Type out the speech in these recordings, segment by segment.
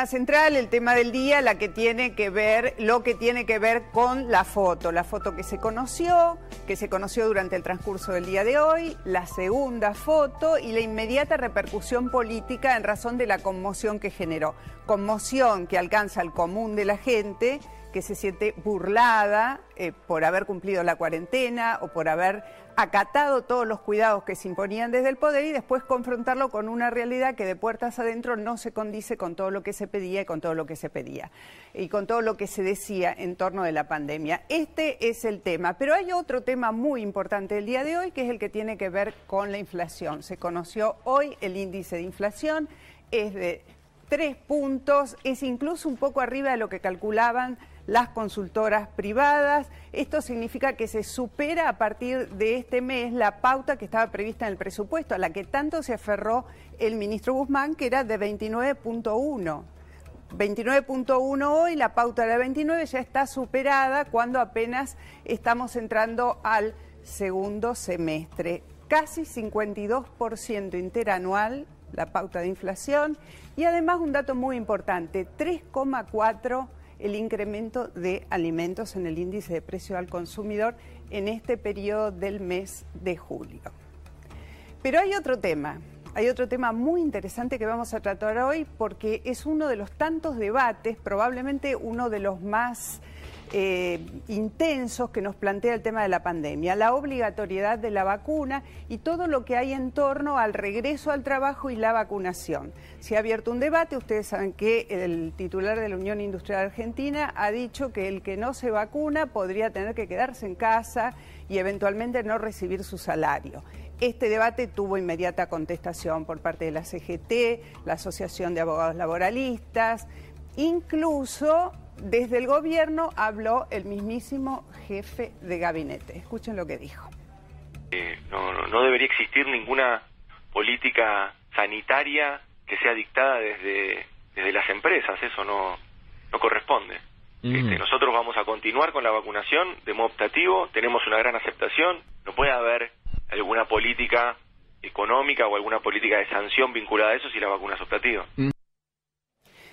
Tema central, el tema del día, la que tiene que ver, lo que tiene que ver con la foto, la foto que se conoció, que se conoció durante el transcurso del día de hoy, la segunda foto y la inmediata repercusión política en razón de la conmoción que generó. Conmoción que alcanza el común de la gente que se siente burlada eh, por haber cumplido la cuarentena o por haber acatado todos los cuidados que se imponían desde el poder y después confrontarlo con una realidad que de puertas adentro no se condice con todo lo que se pedía y con todo lo que se pedía y con todo lo que se decía en torno de la pandemia. Este es el tema, pero hay otro tema muy importante el día de hoy que es el que tiene que ver con la inflación. Se conoció hoy el índice de inflación, es de tres puntos, es incluso un poco arriba de lo que calculaban las consultoras privadas. Esto significa que se supera a partir de este mes la pauta que estaba prevista en el presupuesto, a la que tanto se aferró el ministro Guzmán, que era de 29.1. 29.1 hoy, la pauta de 29 ya está superada cuando apenas estamos entrando al segundo semestre. Casi 52% interanual la pauta de inflación y además un dato muy importante, 3,4 el incremento de alimentos en el índice de precio al consumidor en este periodo del mes de julio. Pero hay otro tema, hay otro tema muy interesante que vamos a tratar hoy porque es uno de los tantos debates, probablemente uno de los más eh, intensos que nos plantea el tema de la pandemia, la obligatoriedad de la vacuna y todo lo que hay en torno al regreso al trabajo y la vacunación. Se ha abierto un debate, ustedes saben que el titular de la Unión Industrial Argentina ha dicho que el que no se vacuna podría tener que quedarse en casa y eventualmente no recibir su salario. Este debate tuvo inmediata contestación por parte de la CGT, la Asociación de Abogados Laboralistas, incluso desde el gobierno habló el mismísimo jefe de gabinete. Escuchen lo que dijo. Eh, no, debería existir ninguna política sanitaria que sea dictada desde, desde las empresas, eso no, no corresponde. Este, nosotros vamos a continuar con la vacunación de modo optativo, tenemos una gran aceptación, no puede haber alguna política económica o alguna política de sanción vinculada a eso si la vacuna es optativa.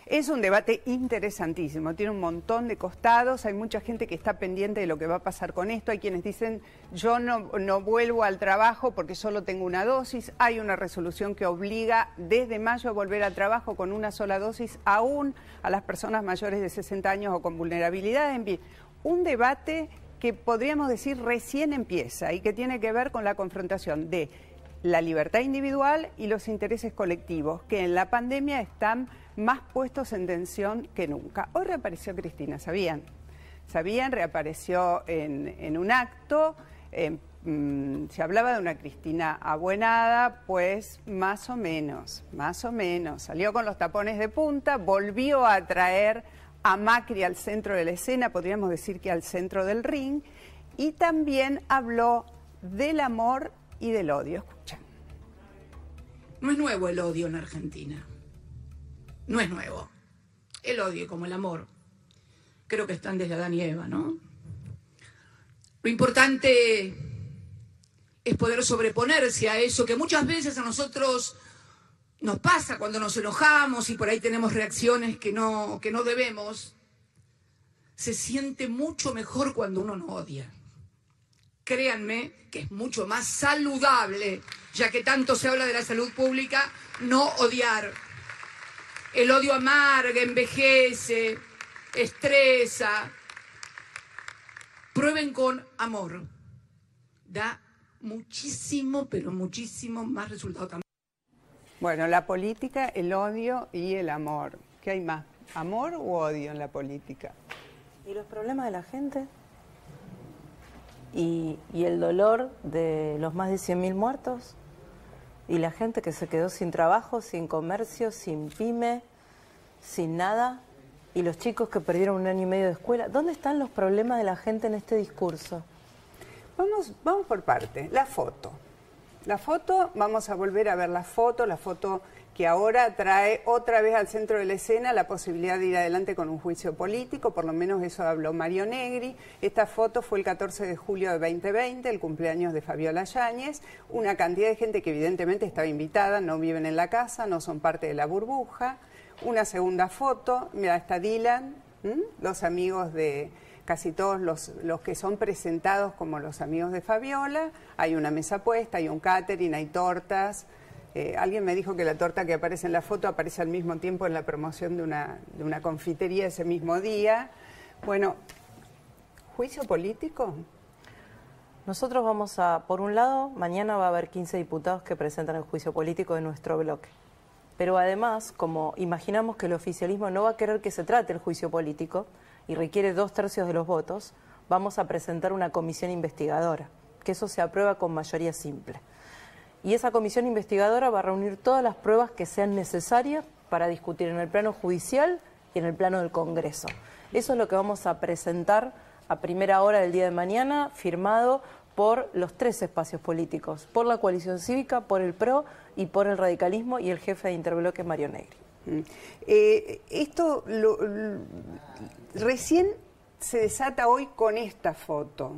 Es un debate interesantísimo, tiene un montón de costados, hay mucha gente que está pendiente de lo que va a pasar con esto, hay quienes dicen yo no, vuelvo al trabajo porque solo tengo una dosis, hay una resolución que obliga desde mayo a volver al trabajo con una sola dosis aún a las personas mayores de 60 años o con vulnerabilidad. En fin, un debate que podríamos decir recién empieza y que tiene que ver con la confrontación de la libertad individual y los intereses colectivos, que en la pandemia están más puestos en tensión que nunca. Hoy reapareció Cristina, ¿sabían? ¿Sabían? Reapareció en, un acto. Mm, se hablaba de una Cristina abuenada, pues más o menos, más o menos. Salió con los tapones de punta, volvió a traer a Macri al centro de la escena, podríamos decir que al centro del ring, y también habló del amor y del odio. Escuchen. No es nuevo el odio en Argentina no es nuevo. El odio como el amor. Creo que están desde Adán y Eva, ¿no? Lo importante es poder sobreponerse a eso que muchas veces a nosotros nos pasa cuando nos enojamos y por ahí tenemos reacciones que no, que no debemos. Se siente mucho mejor cuando uno no odia. Créanme que es mucho más saludable, ya que tanto se habla de la salud pública, no odiar. El odio amarga, envejece, estresa. Prueben con amor. Da muchísimo, pero muchísimo más resultado también. Bueno, la política, el odio y el amor. ¿Qué hay más? ¿Amor u odio en la política? ¿Y los problemas de la gente? ¿Y, y el dolor de los más de 100.000 muertos? ¿Y la gente que se quedó sin trabajo, sin comercio, sin pyme, sin nada? ¿Y los chicos que perdieron un año y medio de escuela? ¿Dónde están los problemas de la gente en este discurso? Vamos, vamos por parte. La foto. La foto, vamos a volver a ver la foto, la foto que ahora trae otra vez al centro de la escena la posibilidad de ir adelante con un juicio político, por lo menos eso habló Mario Negri. Esta foto fue el 14 de julio de 2020, el cumpleaños de Fabiola Yáñez, una cantidad de gente que evidentemente estaba invitada, no viven en la casa, no son parte de la burbuja. Una segunda foto, mira, está Dylan, los amigos de casi todos los, los que son presentados como los amigos de Fabiola, hay una mesa puesta, hay un catering, hay tortas, alguien me dijo que la torta que aparece en la foto aparece al mismo tiempo en la promoción de una, de una confitería ese mismo día. Bueno, ¿juicio político? Nosotros vamos a, por un lado, mañana va a haber 15 diputados que presentan el juicio político de nuestro bloque. Pero además, como imaginamos que el oficialismo no va a querer que se trate el juicio político y requiere dos tercios de los votos, vamos a presentar una comisión investigadora, que eso se aprueba con mayoría simple y esa comisión investigadora va a reunir todas las pruebas que sean necesarias para discutir en el plano judicial y en el plano del Congreso. Eso es lo que vamos a presentar a primera hora del día de mañana, firmado por los tres espacios políticos, por la coalición cívica, por el PRO y por el radicalismo y el jefe de Interbloque, Mario Negri. Mm. Eh, esto recién se desata hoy con esta foto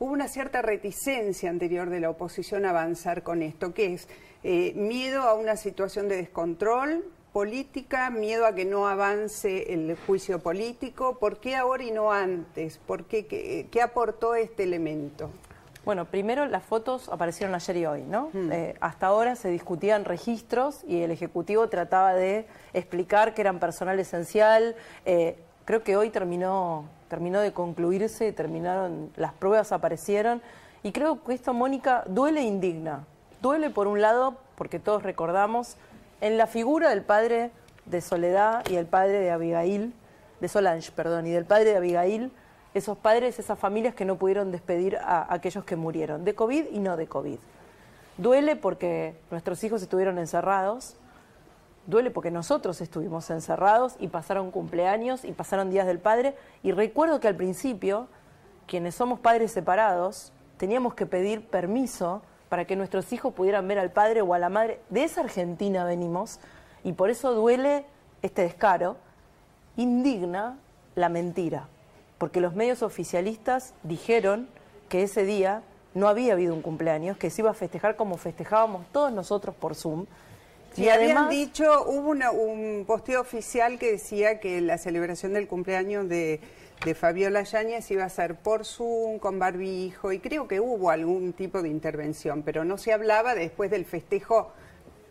hubo una cierta reticencia anterior de la oposición a avanzar con esto, que es eh, miedo a una situación de descontrol política, miedo a que no avance el juicio político. ¿Por qué ahora y no antes? ¿Por qué, qué, aportó este elemento? Bueno, primero las fotos aparecieron ayer y hoy, ¿no? Hmm. Eh, hasta ahora se discutían registros y el Ejecutivo trataba de explicar que eran personal esencial. Eh, creo que hoy terminó terminó de concluirse, terminaron, las pruebas aparecieron y creo que esto, Mónica, duele e indigna. Duele por un lado, porque todos recordamos, en la figura del padre de Soledad y el padre de Abigail, de Solange, perdón, y del padre de Abigail, esos padres, esas familias que no pudieron despedir a aquellos que murieron, de COVID y no de COVID. Duele porque nuestros hijos estuvieron encerrados, duele porque nosotros estuvimos encerrados y pasaron cumpleaños y pasaron días del padre. Y recuerdo que al principio, quienes somos padres separados, teníamos que pedir permiso para que nuestros hijos pudieran ver al padre o a la madre. De esa Argentina venimos y por eso duele este descaro, indigna la mentira, porque los medios oficialistas dijeron que ese día no había habido un cumpleaños, que se iba a festejar como festejábamos todos nosotros por Zoom, y habían dicho, hubo un posteo oficial que decía que la celebración del cumpleaños de, Fabiola Yáñez iba a ser por Zoom, con barbijo, y creo que hubo algún tipo de intervención, pero no se hablaba después del festejo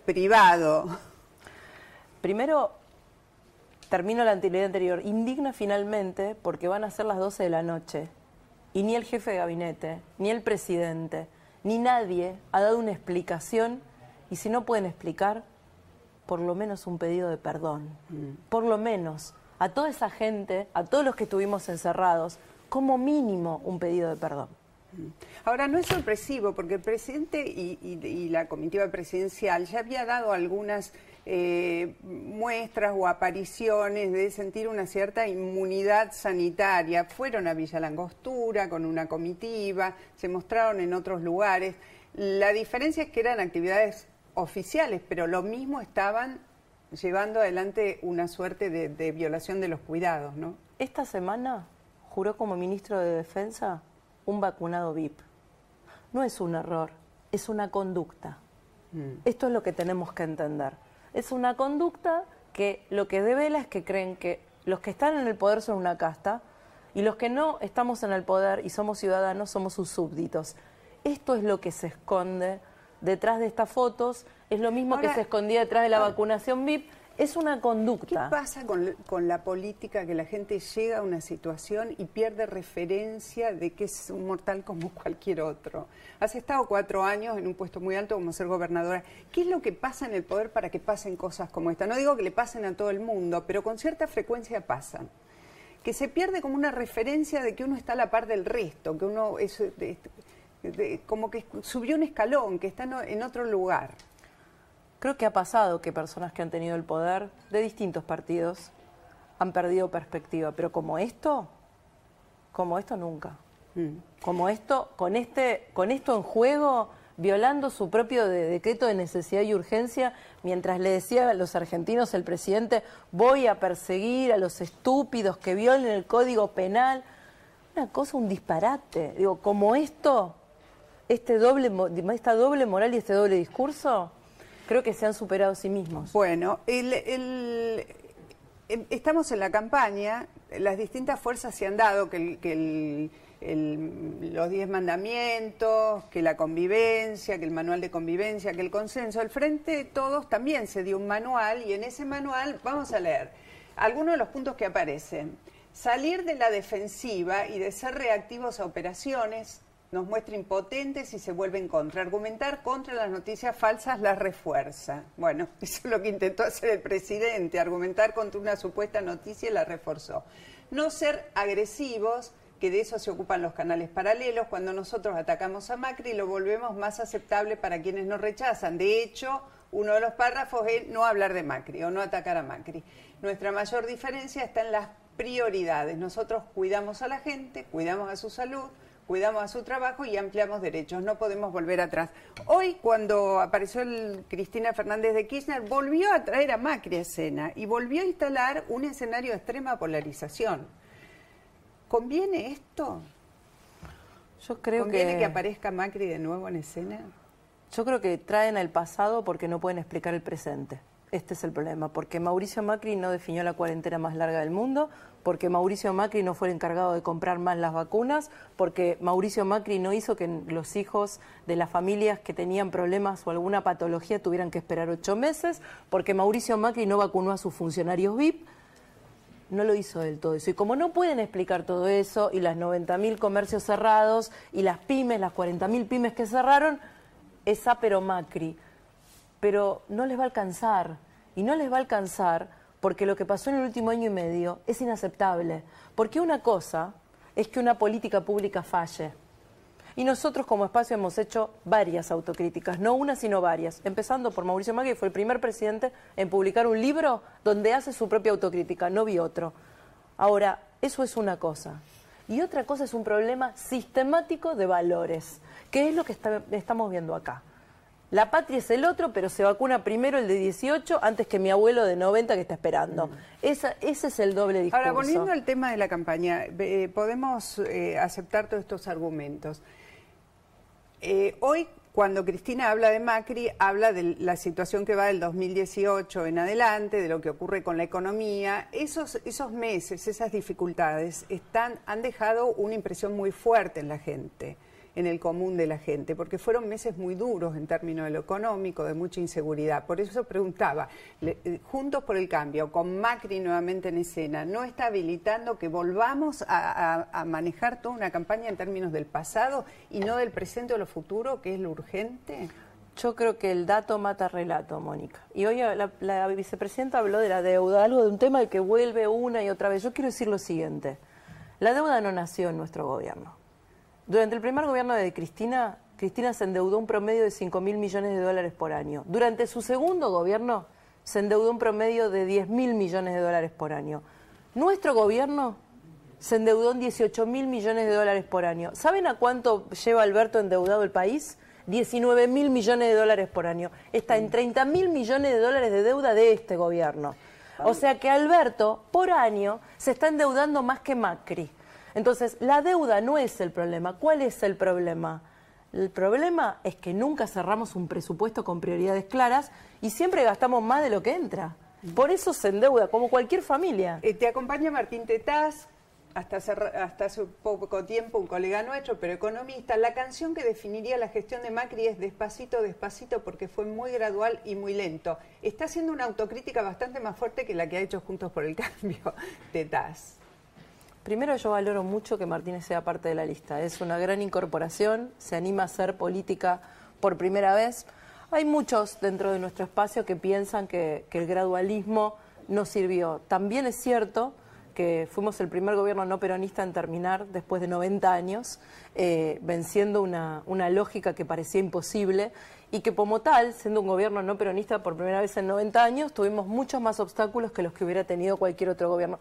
privado. Primero, termino la antigüedad anterior. Indigna finalmente porque van a ser las 12 de la noche y ni el jefe de gabinete, ni el presidente, ni nadie ha dado una explicación y si no pueden explicar, por lo menos un pedido de perdón. Mm. Por lo menos a toda esa gente, a todos los que estuvimos encerrados, como mínimo un pedido de perdón. Mm. Ahora, no es sorpresivo, porque el presidente y, la comitiva presidencial ya había dado algunas eh, muestras o apariciones de sentir una cierta inmunidad sanitaria. Fueron a Villa Langostura con una comitiva, se mostraron en otros lugares. La diferencia es que eran actividades oficiales, pero lo mismo estaban llevando adelante una suerte de, violación de los cuidados, ¿no? Esta semana juró como ministro de Defensa un vacunado VIP. No es un error, es una conducta. Mm. Esto es lo que tenemos que entender. Es una conducta que lo que devela es que creen que los que están en el poder son una casta y los que no estamos en el poder y somos ciudadanos somos sus súbditos. Esto es lo que se esconde detrás de estas fotos, es lo mismo que se escondía detrás de la vacunación VIP, es una conducta. ¿Qué pasa con, la política que la gente llega a una situación y pierde referencia de que es un mortal como cualquier otro? Has estado cuatro años en un puesto muy alto como ser gobernadora. ¿Qué es lo que pasa en el poder para que pasen cosas como esta? No digo que le pasen a todo el mundo, pero con cierta frecuencia pasan. Que se pierde como una referencia de que uno está a la par del resto, que uno es como que subió un escalón, que está en otro lugar. Creo que ha pasado que personas que han tenido el poder de distintos partidos han perdido perspectiva, pero como esto, como esto nunca. Mm. Como esto, con este, con esto en juego, violando su propio decreto de necesidad y urgencia, mientras le decía a los argentinos el presidente, voy a perseguir a los estúpidos que violen el código penal. Una cosa, un disparate. Digo, como esto, este doble, esta doble moral y este doble discurso, creo que se han superado a sí mismos. Bueno, el, estamos en la campaña, las distintas fuerzas se han dado que el los diez mandamientos, que la convivencia, que el manual de convivencia, que el consenso. El Frente de Todos también se dio un manual y en ese manual vamos a leer algunos de los puntos que aparecen. Salir de la defensiva y de ser reactivos a operaciones nos muestra impotentes y se vuelve en contra. Argumentar contra las noticias falsas las refuerza. Bueno, eso es lo que intentó hacer el presidente, argumentar contra una supuesta noticia y la reforzó. No ser agresivos que de eso se ocupan los canales paralelos. Cuando nosotros atacamos a Macri lo volvemos más aceptable para quienes nos rechazan. De hecho, uno de los párrafos es no hablar de Macri o no atacar a Macri. Nuestra mayor diferencia está en las prioridades. Nosotros cuidamos a la gente, cuidamos a su salud, cuidamos a su trabajo y ampliamos derechos. No podemos volver atrás. Hoy, cuando apareció el Cristina Fernández de Kirchner, volvió a traer a Macri a escena y volvió a instalar un escenario de extrema polarización. ¿Conviene esto? Yo creo ¿Conviene que... aparezca Macri de nuevo en escena? Yo creo que traen el pasado porque no pueden explicar el presente. Este es el problema, porque Mauricio Macri no definió la cuarentena más larga del mundo, porque Mauricio Macri no fue el encargado de comprar más las vacunas, porque Mauricio Macri no hizo que los hijos de las familias que tenían problemas o alguna patología tuvieran que esperar ocho meses, porque Mauricio Macri no vacunó a sus funcionarios VIP, no lo hizo del todo eso. Y como no pueden explicar todo eso, y las 90.000 comercios cerrados, y las pymes, las 40.000 pymes que cerraron, es pero Macri. Pero no les va a alcanzar. Y no les va a alcanzar porque lo que pasó en el último año y medio es inaceptable. Porque una cosa es que una política pública falle. Y nosotros como espacio hemos hecho varias autocríticas, no una sino varias, empezando por Mauricio Macri, que fue el primer presidente en publicar un libro donde hace su propia autocrítica, no vi otro. Ahora, eso es una cosa. Y otra cosa es un problema sistemático de valores, que es lo que estamos viendo acá. La patria es el otro, pero se vacuna primero el de 18 antes que mi abuelo de 90 que está esperando. Mm. ese es el doble discurso. Ahora, volviendo al tema de la campaña, eh, podemos eh, aceptar todos estos argumentos. Eh, hoy, cuando Cristina habla de Macri, habla de la situación que va del 2018 en adelante, de lo que ocurre con la economía. Esos, esos meses, esas dificultades, están, han dejado una impresión muy fuerte en la gente en el común de la gente, porque fueron meses muy duros en términos de lo económico, de mucha inseguridad. Por eso preguntaba, eh, Juntos por el Cambio, con Macri nuevamente en escena, ¿no está habilitando que volvamos a, manejar toda una campaña en términos del pasado y no del presente o lo futuro, que es lo urgente? Yo creo que el dato mata relato, Mónica. Y hoy la, la, vicepresidenta habló de la deuda, algo de un tema que vuelve una y otra vez. Yo quiero decir lo siguiente. La deuda no nació en nuestro gobierno. Durante el primer gobierno de Cristina, Cristina se endeudó un promedio de 5 mil millones de dólares por año. Durante su segundo gobierno se endeudó un promedio de 10 mil millones de dólares por año. Nuestro gobierno se endeudó en 18 mil millones de dólares por año. ¿Saben a cuánto lleva Alberto endeudado el país? 19 mil millones de dólares por año. Está en 30 mil millones de dólares de deuda de este gobierno. O sea que Alberto, por año, se está endeudando más que Macri. Entonces, la deuda no es el problema. ¿Cuál es el problema? El problema es que nunca cerramos un presupuesto con prioridades claras y siempre gastamos más de lo que entra. Por eso se endeuda, como cualquier familia. Eh, te acompaña Martín Tetaz, hasta hace, hasta hace poco tiempo un colega nuestro, pero economista. La canción que definiría la gestión de Macri es Despacito, Despacito, porque fue muy gradual y muy lento. Está haciendo una autocrítica bastante más fuerte que la que ha hecho Juntos por el Cambio, Tetaz. Primero yo valoro mucho que Martínez sea parte de la lista. Es una gran incorporación, se anima a hacer política por primera vez. Hay muchos dentro de nuestro espacio que piensan que, el gradualismo no sirvió. También es cierto que fuimos el primer gobierno no peronista en terminar después de 90 años, eh, venciendo una, una lógica que parecía imposible y que como tal, siendo un gobierno no peronista por primera vez en 90 años, tuvimos muchos más obstáculos que los que hubiera tenido cualquier otro gobierno.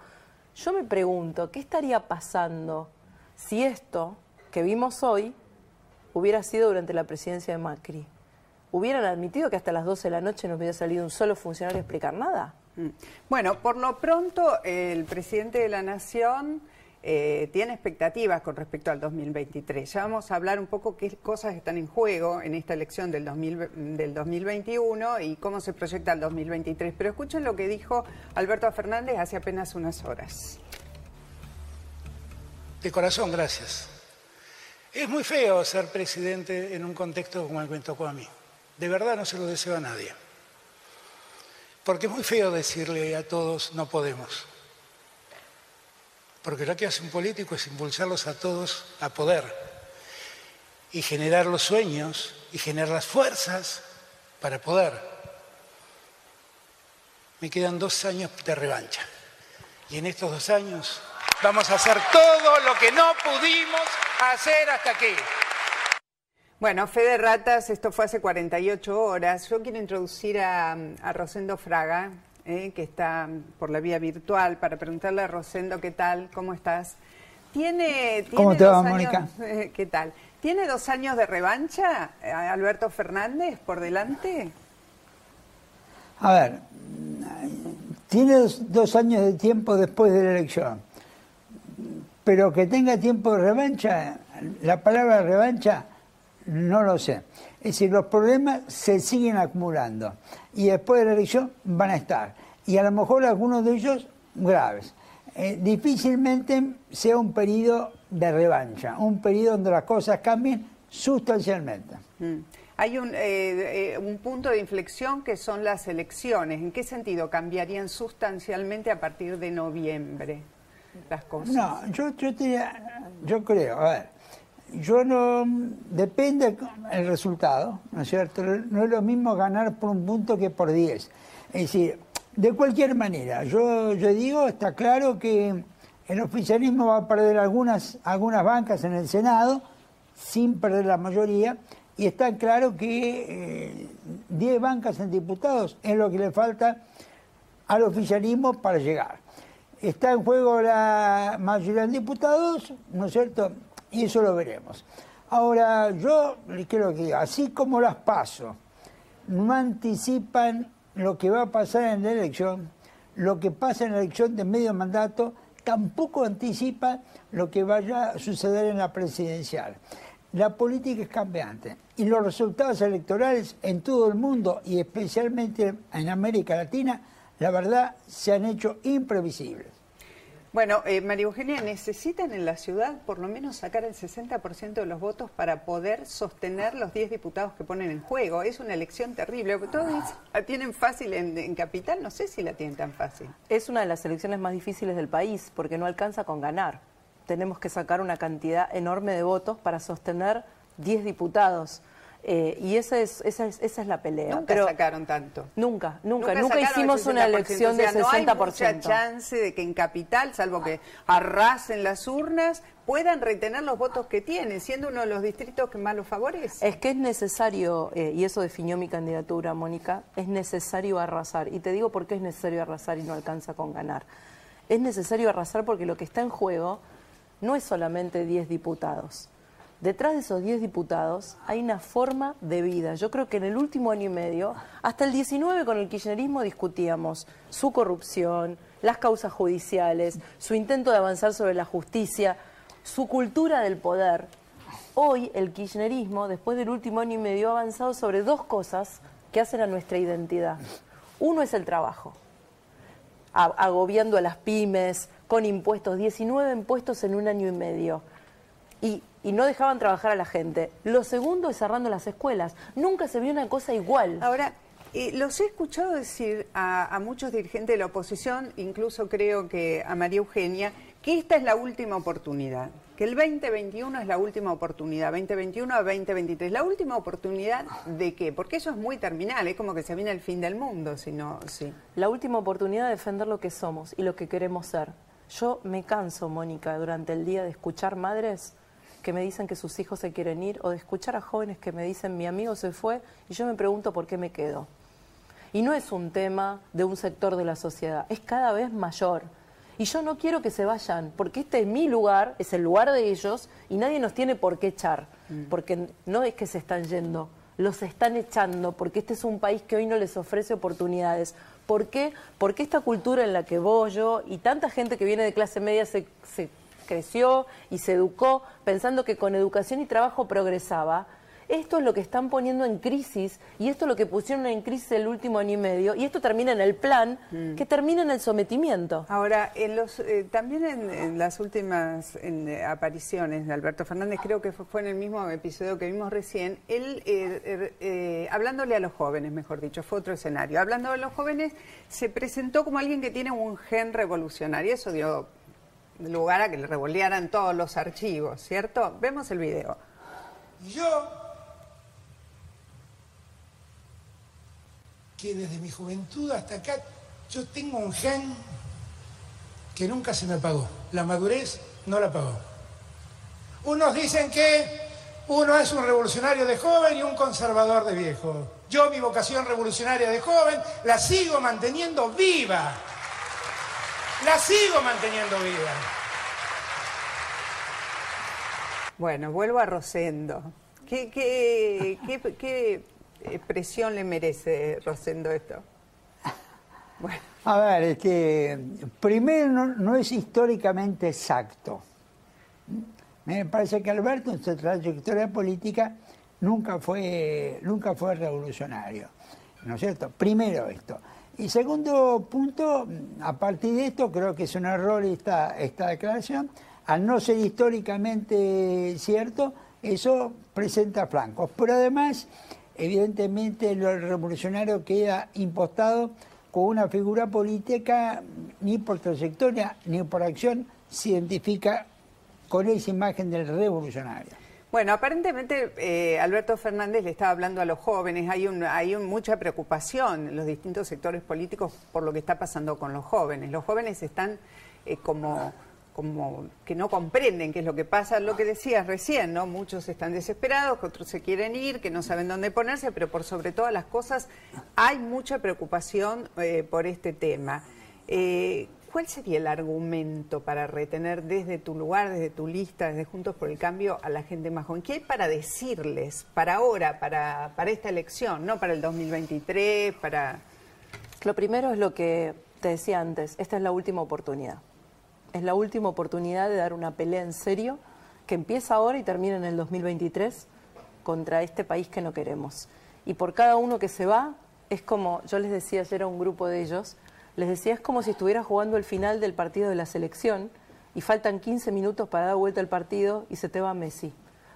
Yo me pregunto, ¿qué estaría pasando si esto que vimos hoy hubiera sido durante la presidencia de Macri? ¿Hubieran admitido que hasta las 12 de la noche no hubiera salido un solo funcionario a explicar nada? Mm. Bueno, por lo pronto el presidente de la Nación eh, tiene expectativas con respecto al 2023. Ya vamos a hablar un poco qué cosas están en juego en esta elección del, del 2021 y cómo se proyecta el 2023. Pero escuchen lo que dijo Alberto Fernández hace apenas unas horas. De corazón, gracias. Es muy feo ser presidente en un contexto como el que me tocó a mí. De verdad no se lo deseo a nadie. Porque es muy feo decirle a todos no podemos. Porque lo que hace un político es impulsarlos a todos a poder y generar los sueños y generar las fuerzas para poder. Me quedan dos años de revancha. Y en estos dos años vamos a hacer todo lo que no pudimos hacer hasta aquí. Bueno, Fede Ratas, esto fue hace 48 horas. Yo quiero introducir a, Rosendo Fraga, eh, que está por la vía virtual, para preguntarle a Rosendo qué tal, cómo estás. ¿Tiene, ¿Cómo te va, Mónica? ¿Qué tal? ¿Tiene dos años de revancha eh, Alberto Fernández por delante? A ver, tiene dos años de tiempo después de la elección, pero que tenga tiempo de revancha, la palabra revancha no lo sé. Es decir, los problemas se siguen acumulando y después de la elección van a estar. Y a lo mejor algunos de ellos graves. Eh, difícilmente sea un periodo de revancha, un periodo donde las cosas cambien sustancialmente. Mm. Hay un, eh, eh, un punto de inflexión que son las elecciones. ¿En qué sentido cambiarían sustancialmente a partir de noviembre las cosas? No, yo, yo, yo creo, a ver, yo no, depende el resultado, ¿no es cierto? No es lo mismo ganar por un punto que por diez. Es decir, de cualquier manera, yo, yo digo, está claro que el oficialismo va a perder algunas, algunas bancas en el Senado, sin perder la mayoría, y está claro que 10 eh, bancas en diputados es lo que le falta al oficialismo para llegar. Está en juego la mayoría de diputados, ¿no es cierto? Y eso lo veremos. Ahora, yo creo que así como las paso, no anticipan lo que va a pasar en la elección, lo que pasa en la elección de medio mandato, tampoco anticipa lo que vaya a suceder en la presidencial. La política es cambiante y los resultados electorales en todo el mundo y especialmente en América Latina, la verdad, se han hecho imprevisibles. Bueno, eh, María Eugenia, necesitan en la ciudad por lo menos sacar el 60% de los votos para poder sostener los 10 diputados que ponen en juego. Es una elección terrible. Todos la tienen fácil en, Capital, no sé si la tienen tan fácil. Es una de las elecciones más difíciles del país porque no alcanza con ganar. Tenemos que sacar una cantidad enorme de votos para sostener 10 diputados. Eh, y esa es, esa, es, esa es la pelea. Nunca sacaron tanto. Nunca, nunca. Nunca, hicimos una elección de 60%. No hay mucha chance de que en Capital, salvo que arrasen las urnas, puedan retener los votos que tienen, siendo uno de los distritos que más los favorece. Es que es necesario, eh, y eso definió mi candidatura, Mónica, es necesario arrasar. Y te digo por qué es necesario arrasar y no alcanza con ganar. Es necesario arrasar porque lo que está en juego no es solamente 10 diputados detrás de esos 10 diputados hay una forma de vida. Yo creo que en el último año y medio, hasta el 19 con el kirchnerismo discutíamos su corrupción, las causas judiciales, su intento de avanzar sobre la justicia, su cultura del poder. Hoy el kirchnerismo, después del último año y medio, ha avanzado sobre dos cosas que hacen a nuestra identidad. Uno es el trabajo, agobiando a las pymes, con impuestos, 19 impuestos en un año y medio. Y y no dejaban trabajar a la gente. Lo segundo es cerrando las escuelas. Nunca se vio una cosa igual. Ahora, eh, los he escuchado decir a, muchos dirigentes de la oposición, incluso creo que a María Eugenia, que esta es la última oportunidad, que el 2021 es la última oportunidad, 2021 a 2023. ¿La última oportunidad de qué? Porque eso es muy terminal, es como que se viene el fin del mundo, si no, sí. La última oportunidad de defender lo que somos y lo que queremos ser Yo me canso, Mónica, durante el día de escuchar madres que me dicen que sus hijos se quieren ir o de escuchar a jóvenes que me dicen mi amigo se fue y yo me pregunto por qué me quedo. Y no es un tema de un sector de la sociedad, es cada vez mayor. Y yo no quiero que se vayan, porque este es mi lugar, es el lugar de ellos y nadie nos tiene por qué echar, mm. porque no es que se están yendo, los están echando, porque este es un país que hoy no les ofrece oportunidades. ¿Por qué? Porque esta cultura en la que vos, yo y tanta gente que viene de clase media se, se creció y se educó pensando que con educación y trabajo progresaba, esto es lo que están poniendo en crisis y esto es lo que pusieron en crisis el último año y medio y esto termina en el plan mm. que termina en el sometimiento. Ahora, en los, eh, también en, las últimas eh, apariciones de Alberto Fernández, creo que fue, en el mismo episodio que vimos recién, él, eh, hablándole a los jóvenes, mejor dicho, fue otro escenario, hablando a los jóvenes, se presentó como alguien que tiene un gen revolucionario, eso dio lugar a que le revolearan todos los archivos, ¿cierto? Vemos el video. Yo, que desde mi juventud hasta acá, yo tengo un gen que nunca se me apagó. La madurez no la apagó. Unos dicen que uno es un revolucionario de joven y un conservador de viejo. Yo mi vocación revolucionaria de joven la sigo manteniendo viva la sigo manteniendo viva. Bueno, vuelvo a Rosendo. ¿Qué, qué, qué, presión le merece Rosendo esto? Bueno. A ver, es que primero no, es históricamente exacto. Me parece que Alberto en su trayectoria política nunca fue, nunca fue revolucionario. ¿No es cierto? Primero esto. Y segundo punto, a partir de esto creo que es un error esta, esta declaración. Al no ser históricamente cierto, eso presenta flancos. Pero además, evidentemente, lo revolucionario queda impostado con una figura política ni por trayectoria ni por acción se identifica con esa imagen del revolucionario. Bueno, aparentemente eh, Alberto Fernández le estaba hablando a los jóvenes, hay, un, hay mucha preocupación en los distintos sectores políticos por lo que está pasando con los jóvenes. Los jóvenes están eh, como, como que no comprenden qué es lo que pasa, lo que decías recién, ¿no? Muchos están desesperados, otros se quieren ir, que no saben dónde ponerse, pero por sobre todas las cosas hay mucha preocupación eh, por este tema. ¿Cuál sería el argumento para retener desde tu lugar, desde tu lista, desde Juntos por el Cambio a la gente más joven? ¿Qué hay para decirles para ahora, para, esta elección, no para el 2023, para... Lo primero es lo que te decía antes, esta es la última oportunidad. Es la última oportunidad de dar una pelea en serio que empieza ahora y termina en el 2023 contra este país que no queremos. Y por cada uno que se va, es como, yo les decía ayer a un grupo de ellos, les decía, es como si estuviera jugando el final del partido de la selección y faltan 15 minutos para dar vuelta al partido y se te va Messi.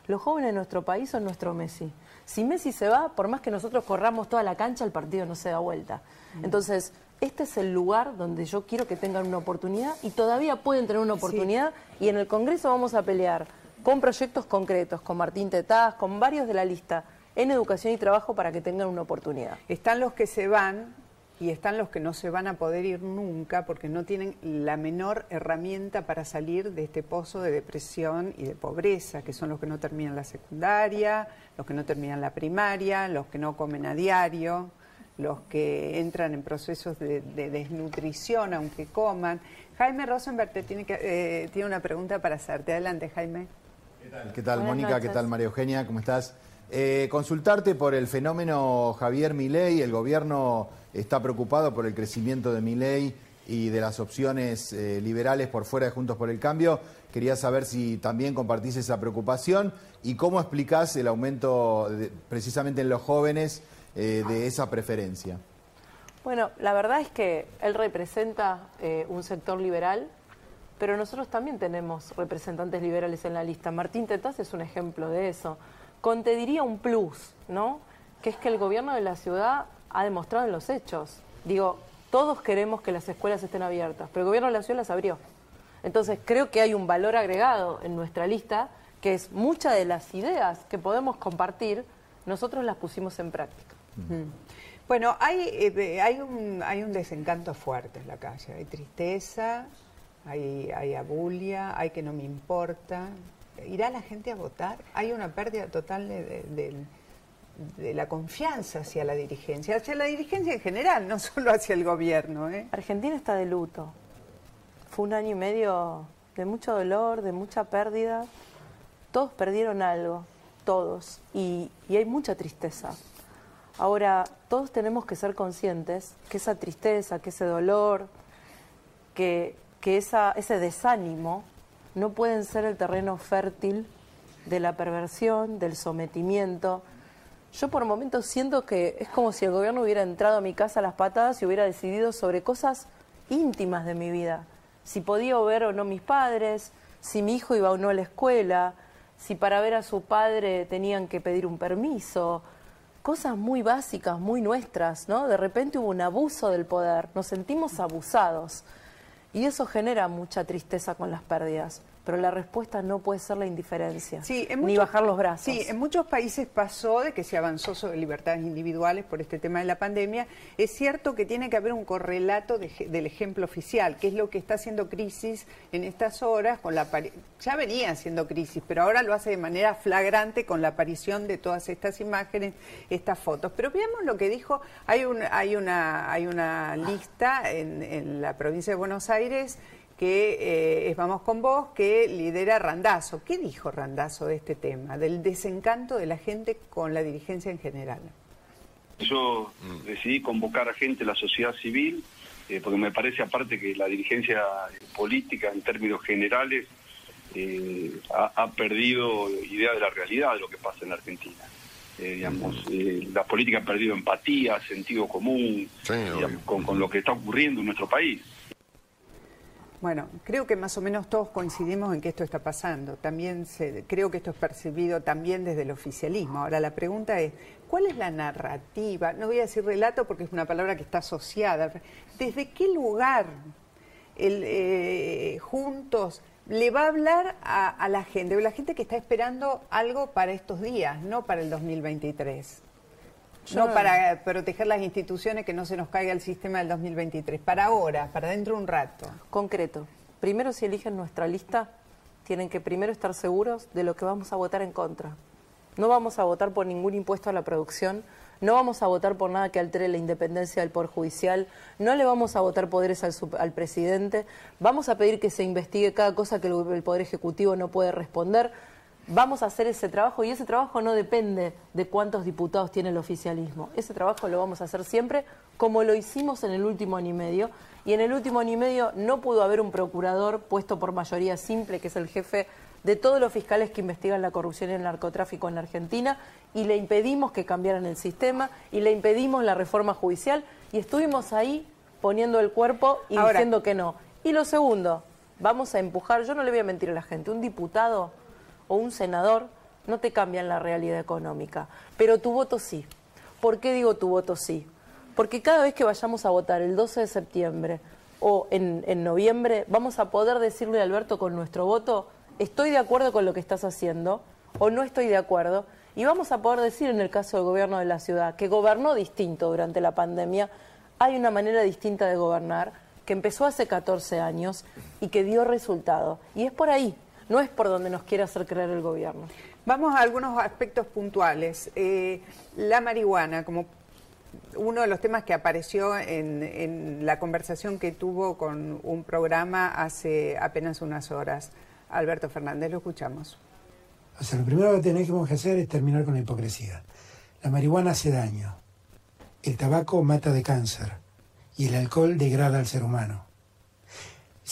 Los jóvenes de nuestro país son nuestro Messi. Si Messi se va, por más que nosotros corramos toda la cancha, el partido no se da vuelta. Mm. Entonces, este es el lugar donde yo quiero que tengan una oportunidad y todavía pueden tener una oportunidad y en el Congreso vamos a pelear con proyectos concretos, con Martín Tetaz, con varios de la lista, en educación y trabajo para que tengan una oportunidad. Están los que se van y están los que no se van a poder ir nunca porque no tienen la menor herramienta para salir de este pozo de depresión y de pobreza, que son los que no terminan la secundaria, los que no terminan la primaria, los que no comen a diario, los que entran en procesos de, desnutrición aunque coman. Jaime Rosenberg te tiene, que, eh, tiene una pregunta para hacerte. Adelante, Jaime. ¿Qué tal, ¿Qué tal Mónica? ¿Qué tal, María Eugenia? ¿Cómo estás? Eh, consultarte por el fenómeno Javier Milei, el gobierno está preocupado por el crecimiento de Milei y de las opciones eh, liberales por fuera de Juntos por el Cambio. Quería saber si también compartís esa preocupación y cómo explicás el aumento precisamente en los jóvenes eh, de esa preferencia. Bueno, la verdad es que él representa un sector liberal, pero nosotros también tenemos representantes liberales en la lista. Martín Tetaz es un ejemplo de eso con, te diría, un plus, ¿no? Que es que el gobierno de la ciudad ha demostrado en los hechos. Digo, todos queremos que las escuelas estén abiertas, pero el gobierno de la ciudad las abrió. Entonces, creo que hay un valor agregado en nuestra lista, que es muchas de las ideas que podemos compartir, nosotros las pusimos en práctica. Bueno, hay, eh, hay, un, hay un desencanto fuerte en la calle, hay tristeza, hay, hay abulia, hay que no me importa. ¿Irá la gente a votar? Hay una pérdida total de, la confianza hacia la dirigencia, hacia la dirigencia en general, no solo hacia el gobierno. ¿eh? Argentina está de luto. Fue un año y medio de mucho dolor, de mucha pérdida. Todos perdieron algo, todos. Y, y hay mucha tristeza. Ahora, todos tenemos que ser conscientes que esa tristeza, que ese dolor, que, que esa, ese desánimo no pueden ser el terreno fértil de la perversión, del sometimiento. Yo por momentos siento que es como si el gobierno hubiera entrado a mi casa a las patadas y hubiera decidido sobre cosas íntimas de mi vida. Si podía ver o no mis padres, si mi hijo iba o no a la escuela, si para ver a su padre tenían que pedir un permiso, cosas muy básicas, muy nuestras, ¿no? De repente hubo un abuso del poder, nos sentimos abusados y eso genera mucha tristeza con las pérdidas pero la respuesta no puede ser la indiferencia, ni bajar los brazos. Sí, en muchos países pasó de que se avanzó sobre libertades individuales por este tema de la pandemia. Es cierto que tiene que haber un correlato del ejemplo oficial, que es lo que está haciendo crisis en estas horas, con la ya venía siendo crisis, pero ahora lo hace de manera flagrante con la aparición de todas estas imágenes, estas fotos. Pero veamos lo que dijo, hay, un, hay, una, hay una lista en, en la provincia de Buenos Aires que eh, Vamos con Vos, que lidera Randazo. ¿Qué dijo Randazo de este tema, del desencanto de la gente con la dirigencia en general? Yo decidí convocar a gente de la sociedad civil, eh, porque me parece aparte que la dirigencia política en términos generales eh, ha, perdido idea de la realidad de lo que pasa en Argentina. digamos, la política ha perdido empatía, sentido común con lo que está ocurriendo en nuestro país. Bueno, creo que más o menos todos coincidimos en que esto está pasando. También se, creo que esto es percibido también desde el oficialismo. Ahora la pregunta es, ¿cuál es la narrativa? No voy a decir relato porque es una palabra que está asociada. ¿Desde qué lugar eh, juntos le va a hablar a, a la gente, la gente que está esperando algo para estos días, no para el 2023? No para proteger las instituciones que no se nos caiga el sistema del 2023, para ahora, para dentro de un rato. Concreto. Primero, si eligen nuestra lista, tienen que primero estar seguros de lo que vamos a votar en contra. No vamos a votar por ningún impuesto a la producción, no vamos a votar por nada que altere la independencia del Poder Judicial, no le vamos a votar poderes al, presidente, vamos a pedir que se investigue cada cosa que el Poder Ejecutivo no puede responder vamos a hacer ese trabajo y ese trabajo no depende de cuántos diputados tiene el oficialismo. Ese trabajo lo vamos a hacer siempre como lo hicimos en el último año y medio. Y en el último año y medio no pudo haber un procurador puesto por mayoría simple, que es el jefe de todos los fiscales que investigan la corrupción y el narcotráfico en la Argentina, y le impedimos que cambiaran el sistema, y le impedimos la reforma judicial, y estuvimos ahí poniendo el cuerpo y diciendo que no. Y lo segundo, vamos a empujar, yo no le voy a mentir a la gente, un diputado o un senador no te cambian la realidad económica, pero tu voto sí. ¿Por qué digo tu voto sí? Porque cada vez que vayamos a votar el 12 de septiembre o en, en noviembre, vamos a poder decirle a Alberto con nuestro voto, estoy de acuerdo con lo que estás haciendo o no estoy de acuerdo. Y vamos a poder decir en el caso del gobierno de la ciudad, que gobernó distinto durante la pandemia, hay una manera distinta de gobernar que empezó hace 14 años y que dio resultado. Y es por ahí, no es por donde nos quiere hacer creer el gobierno. Vamos a algunos aspectos puntuales. Eh, la marihuana, como uno de los temas que apareció en, la conversación que tuvo con un programa hace apenas unas horas. Alberto Fernández, lo escuchamos. O sea, lo primero que tenemos que hacer es terminar con la hipocresía. La marihuana hace daño, el tabaco mata de cáncer y el alcohol degrada al ser humano.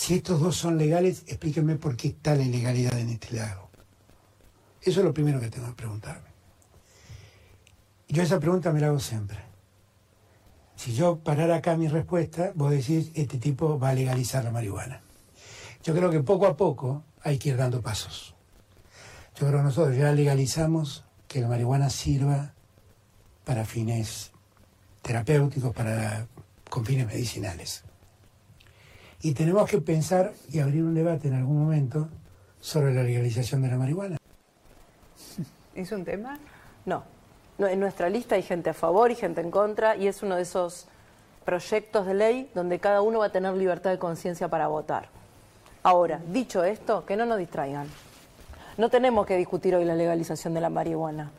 Si estos dos son legales, explíquenme por qué está la ilegalidad en este lago. Eso es lo primero que tengo que preguntarme. Yo esa pregunta me la hago siempre. Si yo parara acá mi respuesta, vos decís, este tipo va a legalizar la marihuana. Yo creo que poco a poco hay que ir dando pasos. Yo creo que nosotros ya legalizamos que la marihuana sirva para fines terapéuticos, para, con fines medicinales. Y tenemos que pensar y abrir un debate en algún momento sobre la legalización de la marihuana. ¿Es un tema? No. En nuestra lista hay gente a favor y gente en contra y es uno de esos proyectos de ley donde cada uno va a tener libertad de conciencia para votar. Ahora, dicho esto, que no nos distraigan. No tenemos que discutir hoy la legalización de la marihuana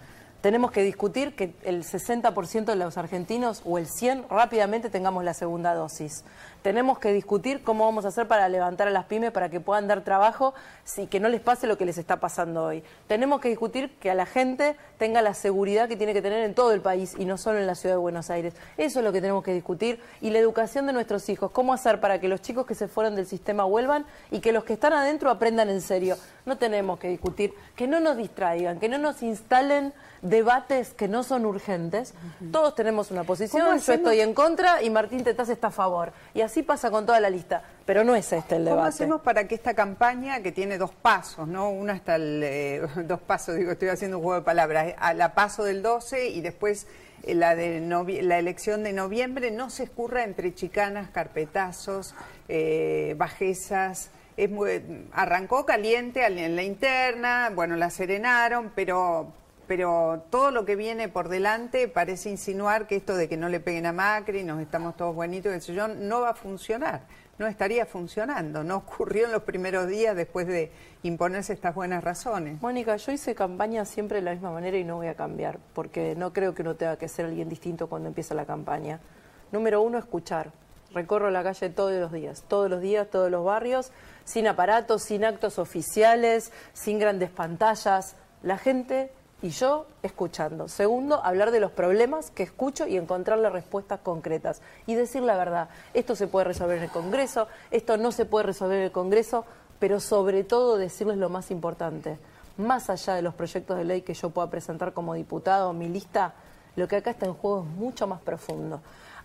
tenemos que discutir que el 60% de los argentinos o el 100 rápidamente tengamos la segunda dosis. Tenemos que discutir cómo vamos a hacer para levantar a las pymes para que puedan dar trabajo y que no les pase lo que les está pasando hoy. Tenemos que discutir que a la gente tenga la seguridad que tiene que tener en todo el país y no solo en la ciudad de Buenos Aires. Eso es lo que tenemos que discutir y la educación de nuestros hijos. Cómo hacer para que los chicos que se fueron del sistema vuelvan y que los que están adentro aprendan en serio. No tenemos que discutir, que no nos distraigan, que no nos instalen debates que no son urgentes. Todos tenemos una posición, yo estoy en contra y Martín Tetaz está a favor. Y así pasa con toda la lista. Pero no es este el debate. ¿Cómo hacemos para que esta campaña, que tiene dos pasos, ¿no? Una hasta el. Eh, dos pasos, digo, estoy haciendo un juego de palabras. A la paso del 12 y después eh, la, de la elección de noviembre, no se escurra entre chicanas, carpetazos, eh, bajezas. Es arrancó caliente en la interna, bueno, la serenaron, pero pero todo lo que viene por delante parece insinuar que esto de que no le peguen a Macri, nos estamos todos buenitos, el yo, no va a funcionar, no estaría funcionando, no ocurrió en los primeros días después de imponerse estas buenas razones. Mónica, yo hice campaña siempre de la misma manera y no voy a cambiar, porque no creo que uno tenga que ser alguien distinto cuando empieza la campaña. Número uno, escuchar. Recorro la calle todos los días, todos los días, todos los barrios, sin aparatos, sin actos oficiales, sin grandes pantallas. La gente y yo escuchando. Segundo, hablar de los problemas que escucho y encontrarle respuestas concretas. Y decir la verdad, esto se puede resolver en el Congreso, esto no se puede resolver en el Congreso, pero sobre todo decirles lo más importante. Más allá de los proyectos de ley que yo pueda presentar como diputado, mi lista, lo que acá está en juego es mucho más profundo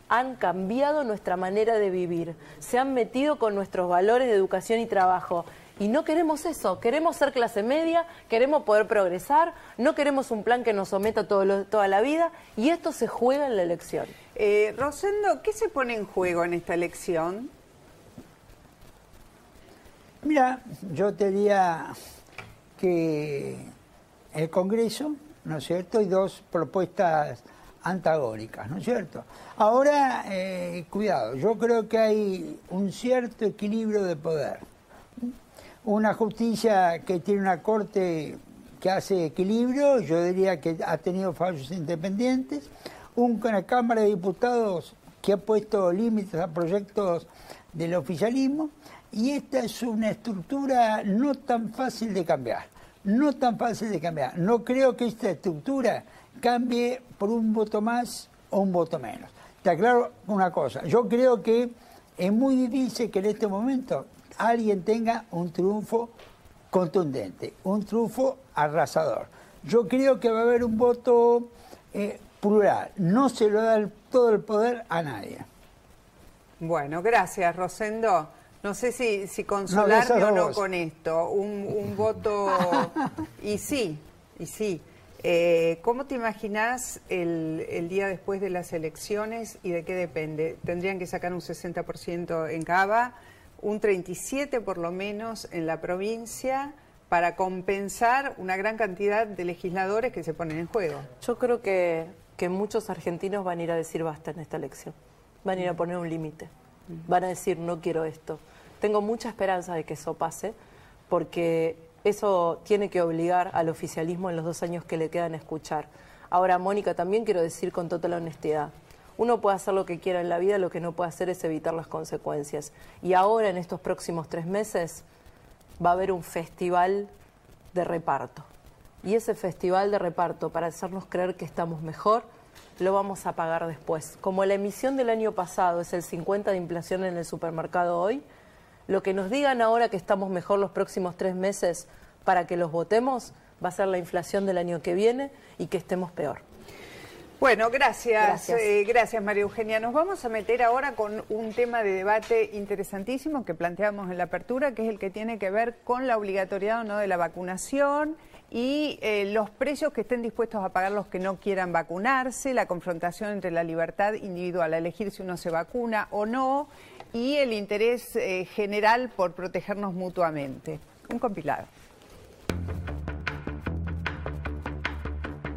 han cambiado nuestra manera de vivir, se han metido con nuestros valores de educación y trabajo y no queremos eso, queremos ser clase media, queremos poder progresar, no queremos un plan que nos someta toda la vida y esto se juega en la elección. Eh, Rosendo, ¿qué se pone en juego en esta elección? Mira, yo te diría que el Congreso, ¿no es cierto?, y dos propuestas antagónicas, ¿no es cierto? Ahora, eh, cuidado, yo creo que hay un cierto equilibrio de poder una justicia que tiene una corte que hace equilibrio, yo diría que ha tenido fallos independientes, una Cámara de Diputados que ha puesto límites a proyectos del oficialismo, y esta es una estructura no tan fácil de cambiar, no tan fácil de cambiar. No creo que esta estructura cambie por un voto más o un voto menos. Te aclaro una cosa, yo creo que es muy difícil que en este momento alguien tenga un triunfo contundente, un triunfo arrasador. Yo creo que va a haber un voto eh, plural, no se lo da todo el poder a nadie. Bueno, gracias Rosendo. No sé si, si consolarme o no con esto. Un, voto. y sí, y sí. Eh, ¿Cómo te imaginas el, el, día después de las elecciones y de qué depende? ¿Tendrían que sacar un 60% en Cava? Un 37 por lo menos en la provincia para compensar una gran cantidad de legisladores que se ponen en juego. Yo creo que, que muchos argentinos van a ir a decir basta en esta elección, van a ir a poner un límite, van a decir no quiero esto. Tengo mucha esperanza de que eso pase porque eso tiene que obligar al oficialismo en los dos años que le quedan a escuchar. Ahora, Mónica, también quiero decir con toda la honestidad, uno puede hacer lo que quiera en la vida, lo que no puede hacer es evitar las consecuencias. Y ahora, en estos próximos tres meses, va a haber un festival de reparto. Y ese festival de reparto, para hacernos creer que estamos mejor, lo vamos a pagar después. Como la emisión del año pasado es el 50 de inflación en el supermercado hoy, lo que nos digan ahora que estamos mejor los próximos tres meses para que los votemos va a ser la inflación del año que viene y que estemos peor. Bueno, gracias, gracias. Eh, María Eugenia. Nos vamos a meter ahora con un tema de debate interesantísimo que planteamos en la apertura, que es el que tiene que ver con la obligatoriedad o no de la vacunación y eh, los precios que estén dispuestos a pagar los que no quieran vacunarse, la confrontación entre la libertad individual a elegir si uno se vacuna o no y el interés eh, general por protegernos mutuamente. Un compilado.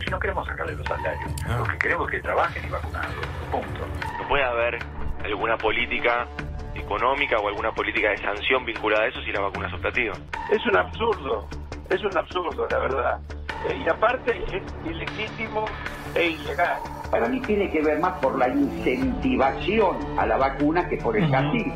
No queremos sacarle los salarios. Lo que queremos es que trabajen y vacunados. Punto. No puede haber alguna política económica o alguna política de sanción vinculada a eso si la vacuna es optativa. Es un absurdo, es un absurdo, la verdad. Eh, y aparte es ilegítimo e ilegal. Para mí tiene que ver más por la incentivación a la vacuna que por el castigo.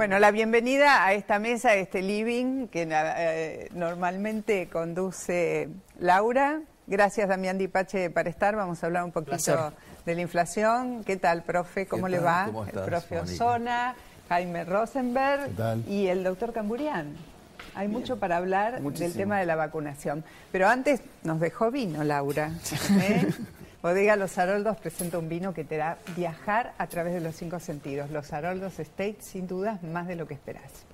Bueno, la bienvenida a esta mesa, a este living que eh, normalmente conduce Laura. Gracias, Damián Dipache, para estar. Vamos a hablar un poquito de la inflación. ¿Qué tal, profe? ¿Cómo le va? el profe Osona, Jaime Rosenberg y el doctor Camburián. Hay mucho para hablar del tema de la vacunación. Pero antes nos dejó vino, Laura. ¿eh? Bodega Los Haroldos presenta un vino que te da viajar a través de los cinco sentidos. Los Haroldos State, sin dudas, más de lo que esperás.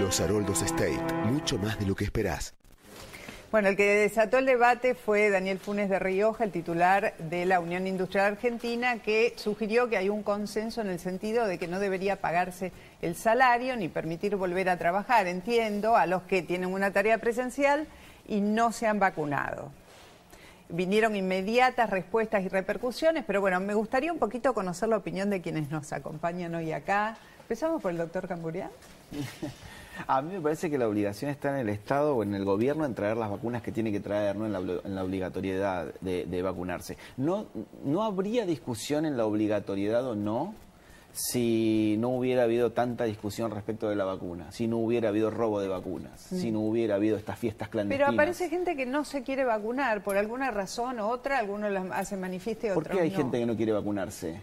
Los Haroldos State, mucho más de lo que esperás. Bueno, el que desató el debate fue Daniel Funes de Rioja, el titular de la Unión Industrial Argentina, que sugirió que hay un consenso en el sentido de que no debería pagarse el salario ni permitir volver a trabajar, entiendo, a los que tienen una tarea presencial y no se han vacunado. Vinieron inmediatas respuestas y repercusiones, pero bueno, me gustaría un poquito conocer la opinión de quienes nos acompañan hoy acá. Empezamos por el doctor Camburián. A mí me parece que la obligación está en el Estado o en el gobierno en traer las vacunas que tiene que traer, ¿no? en, la, obligatoriedad de, vacunarse. No, no habría discusión en la obligatoriedad o no si no hubiera habido tanta discusión respecto de la vacuna, si no hubiera habido robo de vacunas, si no hubiera habido estas fiestas clandestinas. Pero aparece gente que no se quiere vacunar por alguna razón u otra, algunos las hacen manifieste y otros ¿Por qué hay gente que no quiere vacunarse?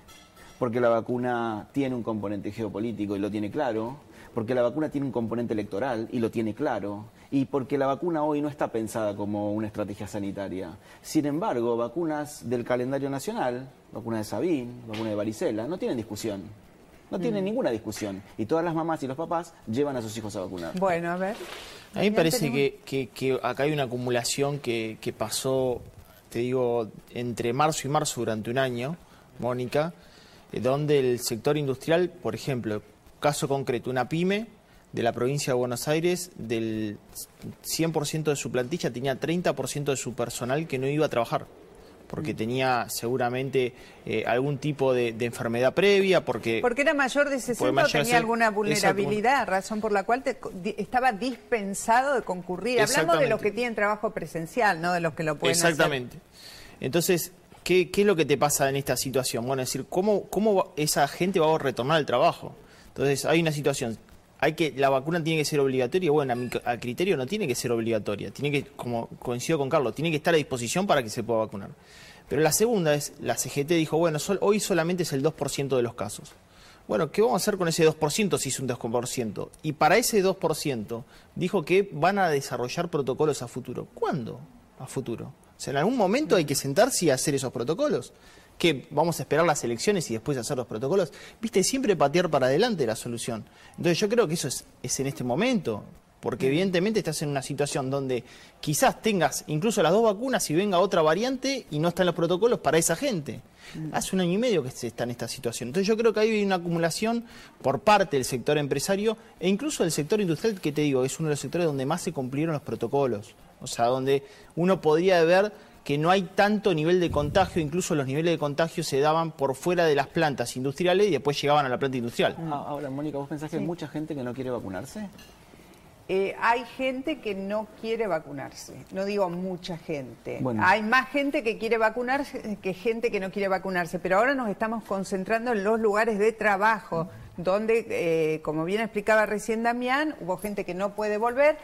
Porque la vacuna tiene un componente geopolítico y lo tiene claro, porque la vacuna tiene un componente electoral y lo tiene claro, y porque la vacuna hoy no está pensada como una estrategia sanitaria. Sin embargo, vacunas del calendario nacional, vacuna de Sabin, vacuna de varicela, no tienen discusión. No tienen mm. ninguna discusión. Y todas las mamás y los papás llevan a sus hijos a vacunar. Bueno, a ver. A mí me parece que, acá hay una acumulación que, que pasó, te digo, entre marzo y marzo durante un año, Mónica, eh, donde el sector industrial, por ejemplo, Caso concreto, una pyme de la provincia de Buenos Aires, del 100% de su plantilla, tenía 30% de su personal que no iba a trabajar porque mm. tenía seguramente eh, algún tipo de, enfermedad previa, porque... Porque era mayor de 60 o tenía alguna vulnerabilidad, razón por la cual estaba dispensado de concurrir. Hablamos de los que tienen trabajo presencial, no de los que lo pueden Exactamente. Entonces, ¿qué, ¿qué, es lo que te pasa en esta situación? Bueno, es decir, ¿cómo, cómo esa gente va a retornar al trabajo? Entonces hay una situación, hay que la vacuna tiene que ser obligatoria, bueno, a, criterio no tiene que ser obligatoria, tiene que, como coincido con Carlos, tiene que estar a disposición para que se pueda vacunar. Pero la segunda es, la CGT dijo, bueno, hoy solamente es el 2% de los casos. Bueno, ¿qué vamos a hacer con ese 2% si es un 2%? Y para ese 2% dijo que van a desarrollar protocolos a futuro. ¿Cuándo a futuro? O sea, en algún momento hay que sentarse y hacer esos protocolos que vamos a esperar las elecciones y después hacer los protocolos. Viste, siempre patear para adelante la solución. Entonces yo creo que eso es, es en este momento, porque evidentemente estás en una situación donde quizás tengas incluso las dos vacunas y venga otra variante y no están los protocolos para esa gente. Hace un año y medio que se está en esta situación. Entonces yo creo que hay una acumulación por parte del sector empresario e incluso del sector industrial, que te digo, es uno de los sectores donde más se cumplieron los protocolos. O sea, donde uno podría ver que no hay tanto nivel de contagio, incluso los niveles de contagio se daban por fuera de las plantas industriales y después llegaban a la planta industrial. Ah, ahora, Mónica, ¿vos pensás que hay mucha gente que no quiere vacunarse? Eh, hay gente que no quiere vacunarse, no digo mucha gente. Hay más gente que quiere vacunarse que gente que no quiere vacunarse, pero ahora nos estamos concentrando en los lugares de trabajo, donde, eh, como bien explicaba recién Damián, hubo gente que no puede volver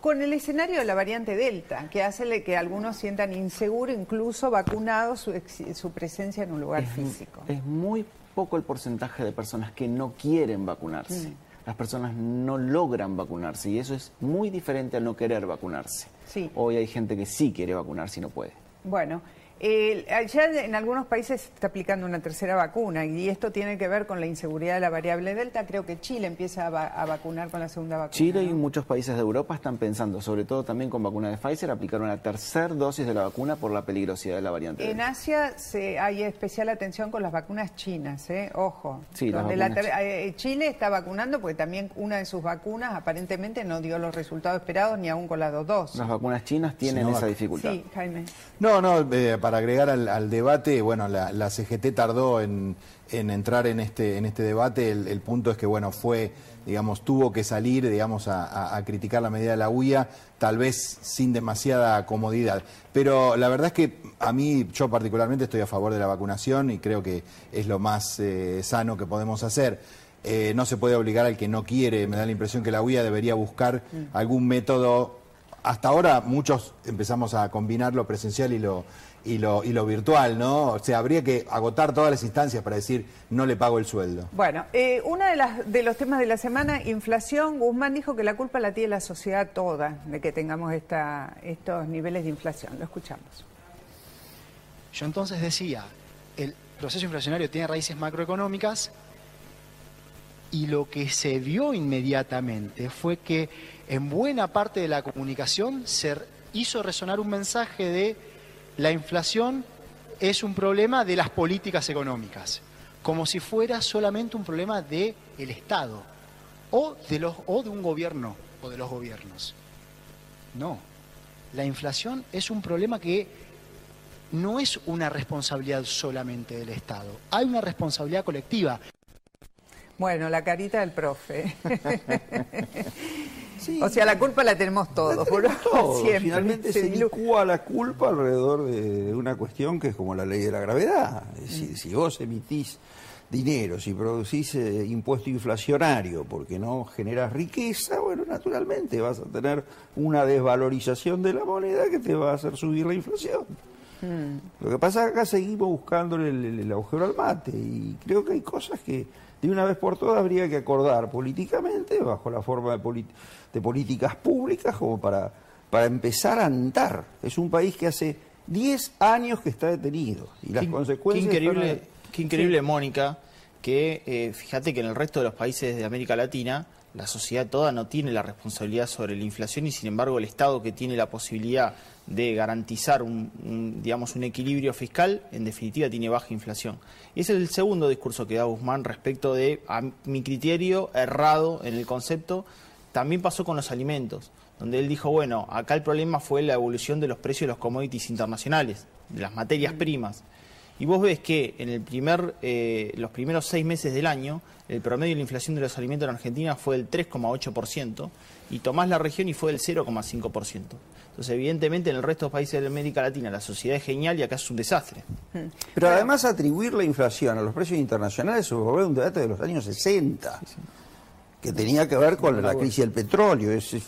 con el escenario de la variante Delta, que hace que algunos sientan inseguro, incluso vacunados, su, presencia en un lugar físico. Es muy poco el porcentaje de personas que no quieren vacunarse. Mm. Las personas no logran vacunarse y eso es muy diferente a no querer vacunarse. Hoy hay gente que sí quiere vacunarse y no puede. Bueno, Eh, ya en algunos países se está aplicando una tercera vacuna y esto tiene que ver con la inseguridad de la variable Delta. Creo que Chile empieza a, va- a vacunar con la segunda vacuna. Chile y muchos países de Europa están pensando, sobre todo también con vacuna de Pfizer, aplicar una tercera dosis de la vacuna por la peligrosidad de la variante. En Delta. Asia se, hay especial atención con las vacunas chinas, ¿eh? ojo. Sí, Donde la vacunas ter- eh, Chile está vacunando porque también una de sus vacunas aparentemente no dio los resultados esperados ni aún con las dos. Las vacunas chinas tienen Sinovac. esa dificultad. Sí, Jaime. No, no, eh, para agregar al, al debate, bueno, la, la CGT tardó en, en entrar en este, en este debate. El, el punto es que, bueno, fue, digamos, tuvo que salir, digamos, a, a- a criticar la medida de la UIA, tal vez sin demasiada comodidad. Pero la verdad es que a mí, yo particularmente estoy a favor de la vacunación y creo que es lo más eh, sano que podemos hacer. Eh, no se puede obligar al que no quiere, me da la impresión que la UIA debería buscar algún método hasta ahora muchos empezamos a combinar lo presencial y lo, y lo, y lo virtual, ¿no? O sea, habría que agotar todas las instancias para decir no le pago el sueldo. Bueno, eh, uno de, las, de los temas de la semana, inflación. Guzmán dijo que la culpa la tiene la sociedad toda de que tengamos esta, estos niveles de inflación. Lo escuchamos. Yo entonces decía, el proceso inflacionario tiene raíces macroeconómicas y lo que se vio inmediatamente fue que en buena parte de la comunicación se hizo resonar un mensaje de la inflación es un problema de las políticas económicas, como si fuera solamente un problema del el Estado o de, los, o de un gobierno o de los gobiernos. No, la inflación es un problema que no es una responsabilidad solamente del Estado, hay una responsabilidad colectiva. Bueno, la carita del profe. O sea, la culpa la tenemos todos, Todo. siempre. Finalmente se Lu- licúa la culpa alrededor de, una cuestión que es como la ley de la gravedad. Decir, si vos emitís dinero, si producís eh, impuesto inflacionario porque no generas riqueza, bueno, naturalmente vas a tener una desvalorización de la moneda que te va a hacer subir la inflación. Lo que pasa es que acá seguimos buscando el, el- el agujero al mate y creo que hay cosas que de una vez por todas habría que acordar políticamente, bajo la forma de, políticas públicas, como para, para empezar a andar. Es un país que hace 10 años que está detenido y las Qué- consecuencias... Qué increíble, están qué increíble Mónica, que eh, fíjate que en el resto de los países de América Latina la sociedad toda no tiene la responsabilidad sobre la inflación y sin embargo el Estado que tiene la posibilidad de garantizar un, un, digamos un equilibrio fiscal en definitiva tiene baja inflación. Y ese es el segundo discurso que da Guzmán respecto de a mi criterio errado en el concepto también pasó con los alimentos, donde él dijo, bueno, acá el problema fue la evolución de los precios de los commodities internacionales, de las materias primas. Y vos ves que en el primer, eh, los primeros seis meses del año, el promedio de la inflación de los alimentos en Argentina fue del 3,8%, y tomás la región y fue del 0,5%. Entonces, evidentemente, en el resto de los países de América Latina la sociedad es genial y acá es un desastre. Pero además atribuir la inflación a los precios internacionales es volver un debate de los años 60, que tenía que ver con la crisis del petróleo. Es, es-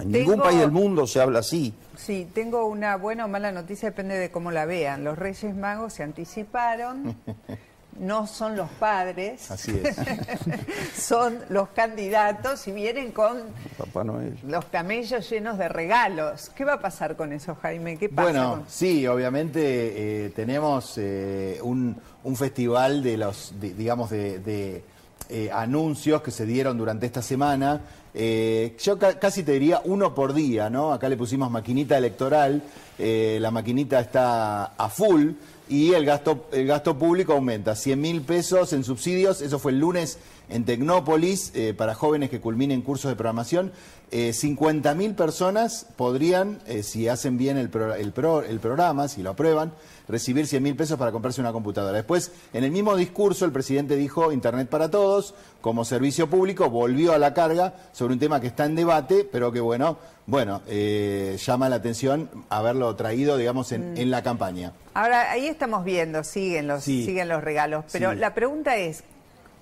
en ningún Tengo- país del mundo se habla así. Sí, tengo una buena o mala noticia, depende de cómo la vean. Los Reyes Magos se anticiparon, no son los padres, Así es. son los candidatos y vienen con Papá Noel. los camellos llenos de regalos. ¿Qué va a pasar con eso, Jaime? ¿Qué pasa? Bueno, con- sí, obviamente eh, tenemos eh, un, un festival de los, de- digamos, de, de, eh, anuncios que se dieron durante esta semana. Eh, yo ca- casi te diría uno por día, ¿no? Acá le pusimos maquinita electoral, eh, la maquinita está a full y el gasto, el gasto público aumenta. 100 mil pesos en subsidios, eso fue el lunes en Tecnópolis, eh, para jóvenes que culminen cursos de programación. Eh, 50 mil personas podrían, eh, si hacen bien el, pro- el, pro- el programa, si lo aprueban, recibir 100 mil pesos para comprarse una computadora. Después, en el mismo discurso, el presidente dijo Internet para todos, como servicio público, volvió a la carga sobre un tema que está en debate, pero que bueno, bueno, eh, llama la atención haberlo traído, digamos, en, Mm. en la campaña. Ahora, ahí estamos viendo, siguen los, Sí. siguen los regalos, pero Sí. la pregunta es,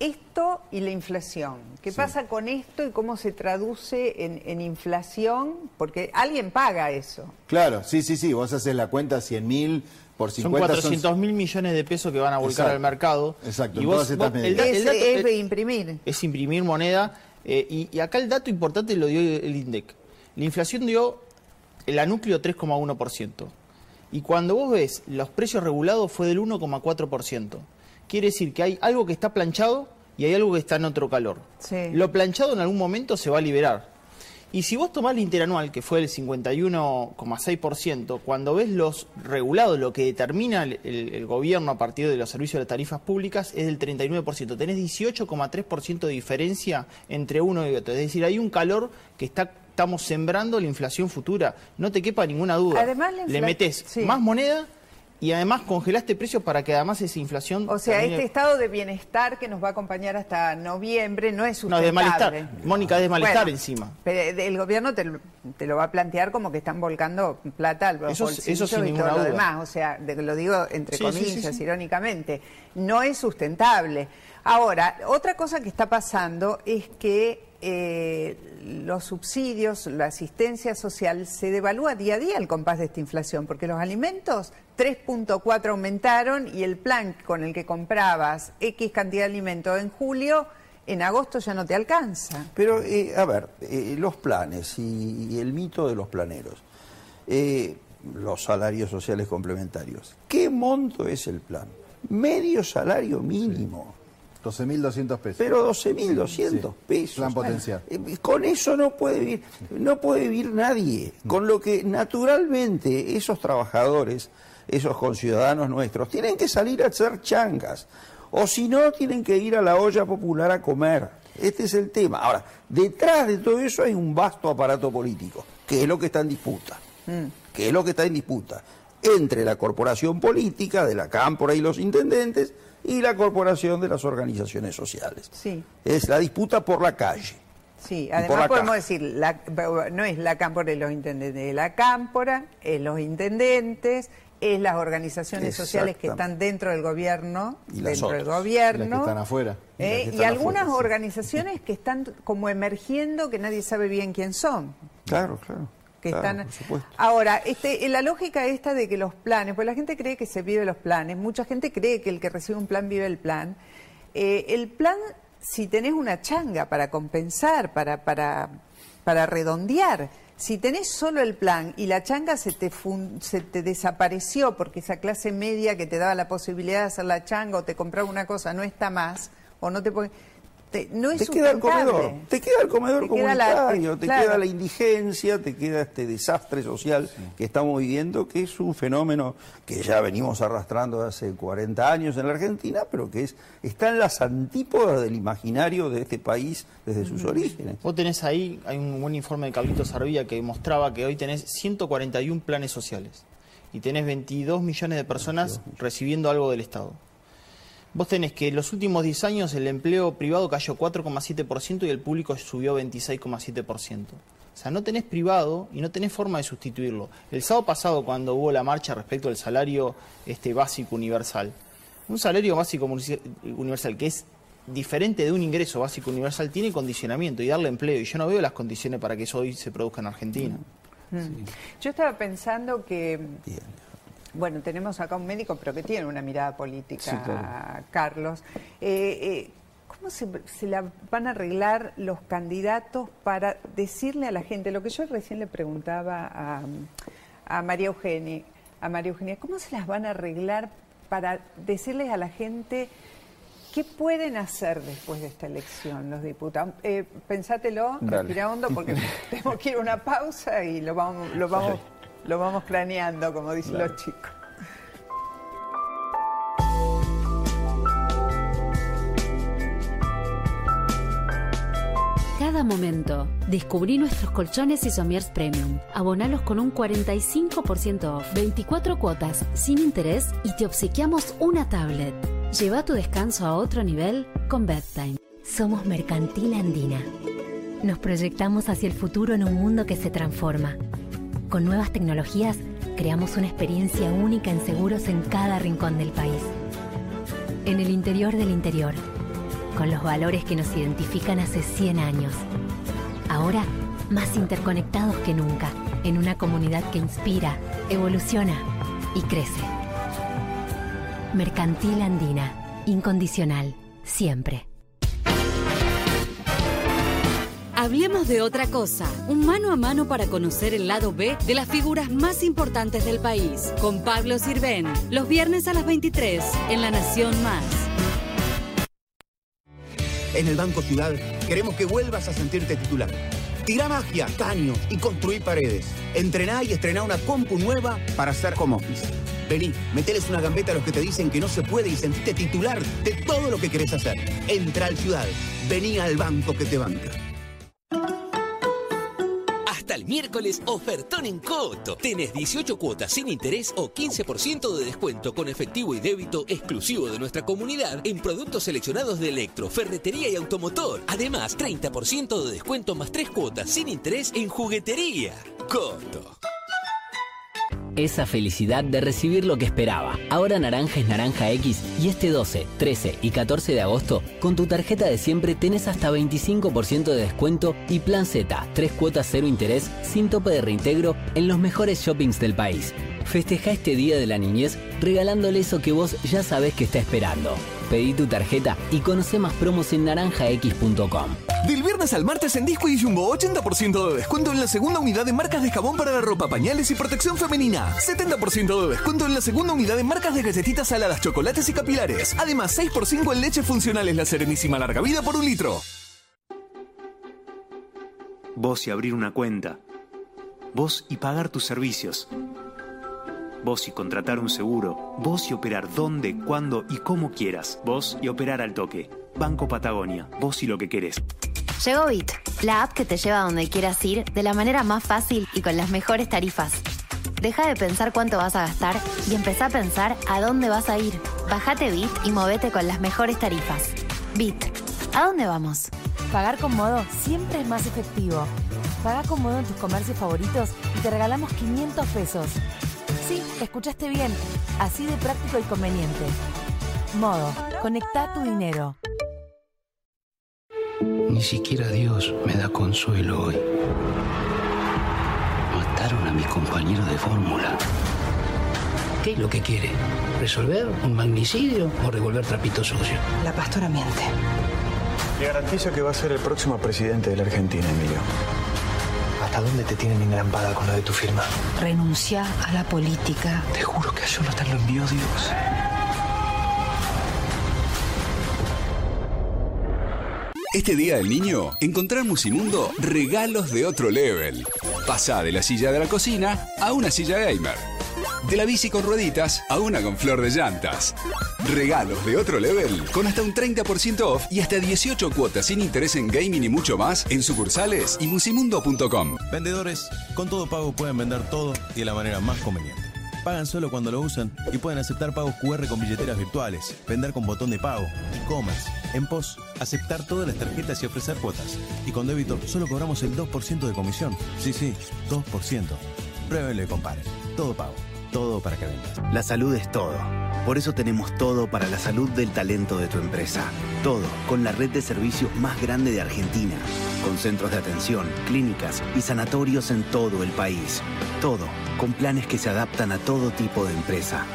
esto y la inflación, ¿qué Sí. pasa con esto y cómo se traduce en, en inflación? Porque alguien paga eso. Claro, sí, sí, sí, vos haces la cuenta 100 mil por Son 50 400 mil millones de pesos que van a volcar Exacto. al mercado. Exacto, Y vos- vos- el el Es, dato- es imprimir. es imprimir moneda. eh, y, y acá el dato importante lo dio el INDEC. La inflación dio el anúcleo 3,1%. Y cuando vos ves los precios regulados fue del 1,4%. Quiere decir que hay algo que está planchado y hay algo que está en otro calor. Lo planchado en algún momento se va a liberar. Y si vos tomás el interanual, que fue el 51,6%, cuando ves los regulados, lo que determina el, el, gobierno a partir de los servicios de las tarifas públicas, es del 39%. Tenés 18,3% de diferencia entre uno y otro. Es decir, hay un calor que está estamos sembrando la inflación futura. No te quepa ninguna duda. Además, Le metes más moneda y además congelaste precios para que además esa inflación... O sea, este estado de bienestar que nos va a acompañar hasta noviembre no es sustentable. No, de malestar. Mónica, es de malestar encima. Pero el gobierno te, lo va a plantear como que están volcando plata al eso, eso sin y todo lo demás. O sea, lo digo entre comillas, irónicamente. No es sustentable. Ahora, otra cosa que está pasando es que eh, los subsidios, la asistencia social, se devalúa día a día el compás de esta inflación, porque los alimentos 3.4 aumentaron y el plan con el que comprabas X cantidad de alimentos en julio, en agosto ya no te alcanza. Pero, eh, a ver, eh, los planes y, el mito de los planeros, los salarios sociales complementarios, ¿qué monto es el plan? Medio salario mínimo. 12.200 pesos. Pero 12.200 pesos. Plan potencial. Eh, con eso no puede vivir, no puede vivir nadie. Con lo que naturalmente esos trabajadores, esos conciudadanos nuestros, tienen que salir a hacer changas. O si no, tienen que ir a la olla popular a comer. Este es el tema. Ahora, detrás de todo eso hay un vasto aparato político, que es lo que está en disputa. Mm. Que es lo que está en disputa. Entre la corporación política, de la cámpora y los intendentes, y la corporación de las organizaciones sociales. Sí. Es la disputa por la calle. Sí, además podemos decir, no es la cámpora y los intendentes, es la cámpora, es los intendentes, es las organizaciones sociales que están dentro del gobierno, dentro del gobierno. que están afuera. y, eh, algunas organizaciones que están como emergiendo que nadie sabe bien quién son. Claro, claro que están. Ahora, este, la lógica esta de que los planes, pues la gente cree que se vive los planes, mucha gente cree que el que recibe un plan vive el plan. Eh, el plan, si tenés una changa para compensar, para, para, para redondear, si tenés solo el plan y la changa se te, se te desapareció porque esa clase media que te daba la posibilidad de hacer la changa o te compraba una cosa no está más, o no te te, no es queda el comedor, te queda el comedor comunitario, te queda la indigencia, te queda este desastre social que estamos viviendo, que es un fenómeno que ya venimos arrastrando hace 40 años en la Argentina, pero que es está en las antípodas del imaginario de este país desde sus orígenes. Vos tenés ahí, hay un buen informe de Carlito Sarvía que mostraba que hoy tenés 141 planes sociales y tenés 22 millones de personas recibiendo algo del Estado. Vos tenés que en los últimos 10 años el empleo privado cayó 4,7% y el público subió 26,7%. O sea, no tenés privado y no tenés forma de sustituirlo. El sábado pasado, cuando hubo la marcha respecto al salario este, básico universal, un salario básico universal que es diferente de un ingreso básico universal tiene condicionamiento y darle empleo. Y yo no veo las condiciones para que eso hoy se produzca en Argentina. Mm. Yo estaba pensando que... Bueno, tenemos acá un médico, pero que tiene una mirada política, Carlos. Eh, eh, ¿Cómo se, la van a arreglar los candidatos para decirle a la gente, lo que yo recién le preguntaba a, María Eugenia, a María Eugenia, ¿cómo se las van a arreglar para decirles a la gente qué pueden hacer después de esta elección los diputados? Eh, pensátelo, respira hondo, porque tenemos que ir a una pausa y lo vamos, lo vamos lo vamos craneando, como dicen los chicos. Cada momento. Descubrí nuestros colchones y somiers premium. Abonalos con un 45% off, 24 cuotas, sin interés y te obsequiamos una tablet. Lleva tu descanso a otro nivel con Bedtime. Somos Mercantil Andina. Nos proyectamos hacia el futuro en un mundo que se transforma con nuevas tecnologías, creamos una experiencia única en seguros en cada rincón del país. En el interior del interior, con los valores que nos identifican hace 100 años. Ahora, más interconectados que nunca, en una comunidad que inspira, evoluciona y crece. Mercantil Andina, incondicional, siempre. Hablemos de otra cosa. Un mano a mano para conocer el lado B de las figuras más importantes del país. Con Pablo Sirven. Los viernes a las 23 en La Nación Más. En el Banco Ciudad queremos que vuelvas a sentirte titular. Tira magia, caños y construí paredes. Entrená y estrená una compu nueva para hacer home office. Vení, meteles una gambeta a los que te dicen que no se puede y sentite titular de todo lo que querés hacer. Entra al Ciudad. Vení al banco que te banca. Miércoles, ofertón en Coto. Tenés 18 cuotas sin interés o 15% de descuento con efectivo y débito exclusivo de nuestra comunidad en productos seleccionados de electro, ferretería y automotor. Además, 30% de descuento más 3 cuotas sin interés en juguetería. Coto. Esa felicidad de recibir lo que esperaba. Ahora Naranja es Naranja X y este 12, 13 y 14 de agosto, con tu tarjeta de siempre tenés hasta 25% de descuento y plan Z, 3 cuotas cero interés sin tope de reintegro en los mejores shoppings del país. Festeja este Día de la Niñez regalándole eso que vos ya sabés que está esperando. Pedí tu tarjeta y conoce más promos en naranjax.com. Del viernes al martes en Disco y Jumbo, 80% de descuento en la segunda unidad de marcas de jabón para la ropa, pañales y protección femenina. 70% de descuento en la segunda unidad de marcas de galletitas saladas, chocolates y capilares. Además, 6x5 en leche funcionales La Serenísima Larga Vida por un litro. Vos y abrir una cuenta. Vos y pagar tus servicios. Vos y contratar un seguro. Vos y operar donde, cuándo y cómo quieras. Vos y operar al toque. Banco Patagonia. Vos y lo que querés. Llegó Bit, la app que te lleva a donde quieras ir de la manera más fácil y con las mejores tarifas. Deja de pensar cuánto vas a gastar y empezá a pensar a dónde vas a ir. Bajate Bit y movete con las mejores tarifas. Bit, ¿a dónde vamos? Pagar con modo siempre es más efectivo. Paga con modo en tus comercios favoritos y te regalamos 500 pesos. Sí, escuchaste bien. Así de práctico y conveniente. Modo, conecta tu dinero. Ni siquiera Dios me da consuelo hoy. Mataron a mis compañeros de fórmula. ¿Qué es lo que quiere? ¿Resolver un magnicidio o revolver trapito sucio? La pastora miente. Le garantizo que va a ser el próximo presidente de la Argentina, Emilio. ¿Hasta dónde te tienen engrampada con lo de tu firma? Renuncia a la política. Te juro que a Jonathan lo envió Dios. Este día del niño, encontrar Musimundo regalos de otro level. Pasa de la silla de la cocina a una silla gamer. De la bici con rueditas a una con flor de llantas. Regalos de otro level con hasta un 30% off y hasta 18 cuotas sin interés en gaming y mucho más en sucursales y musimundo.com. Vendedores, con todo pago pueden vender todo y de la manera más conveniente. Pagan solo cuando lo usan y pueden aceptar pagos QR con billeteras virtuales, vender con botón de pago, e-commerce, en POS, aceptar todas las tarjetas y ofrecer cuotas. Y con débito solo cobramos el 2% de comisión. Sí, sí, 2%. Pruébenlo y comparen. Todo pago. Todo para que vendas. La salud es todo. Por eso tenemos todo para la salud del talento de tu empresa. Todo con la red de servicios más grande de Argentina. Con centros de atención, clínicas y sanatorios en todo el país. Todo con planes que se adaptan a todo tipo de empresa.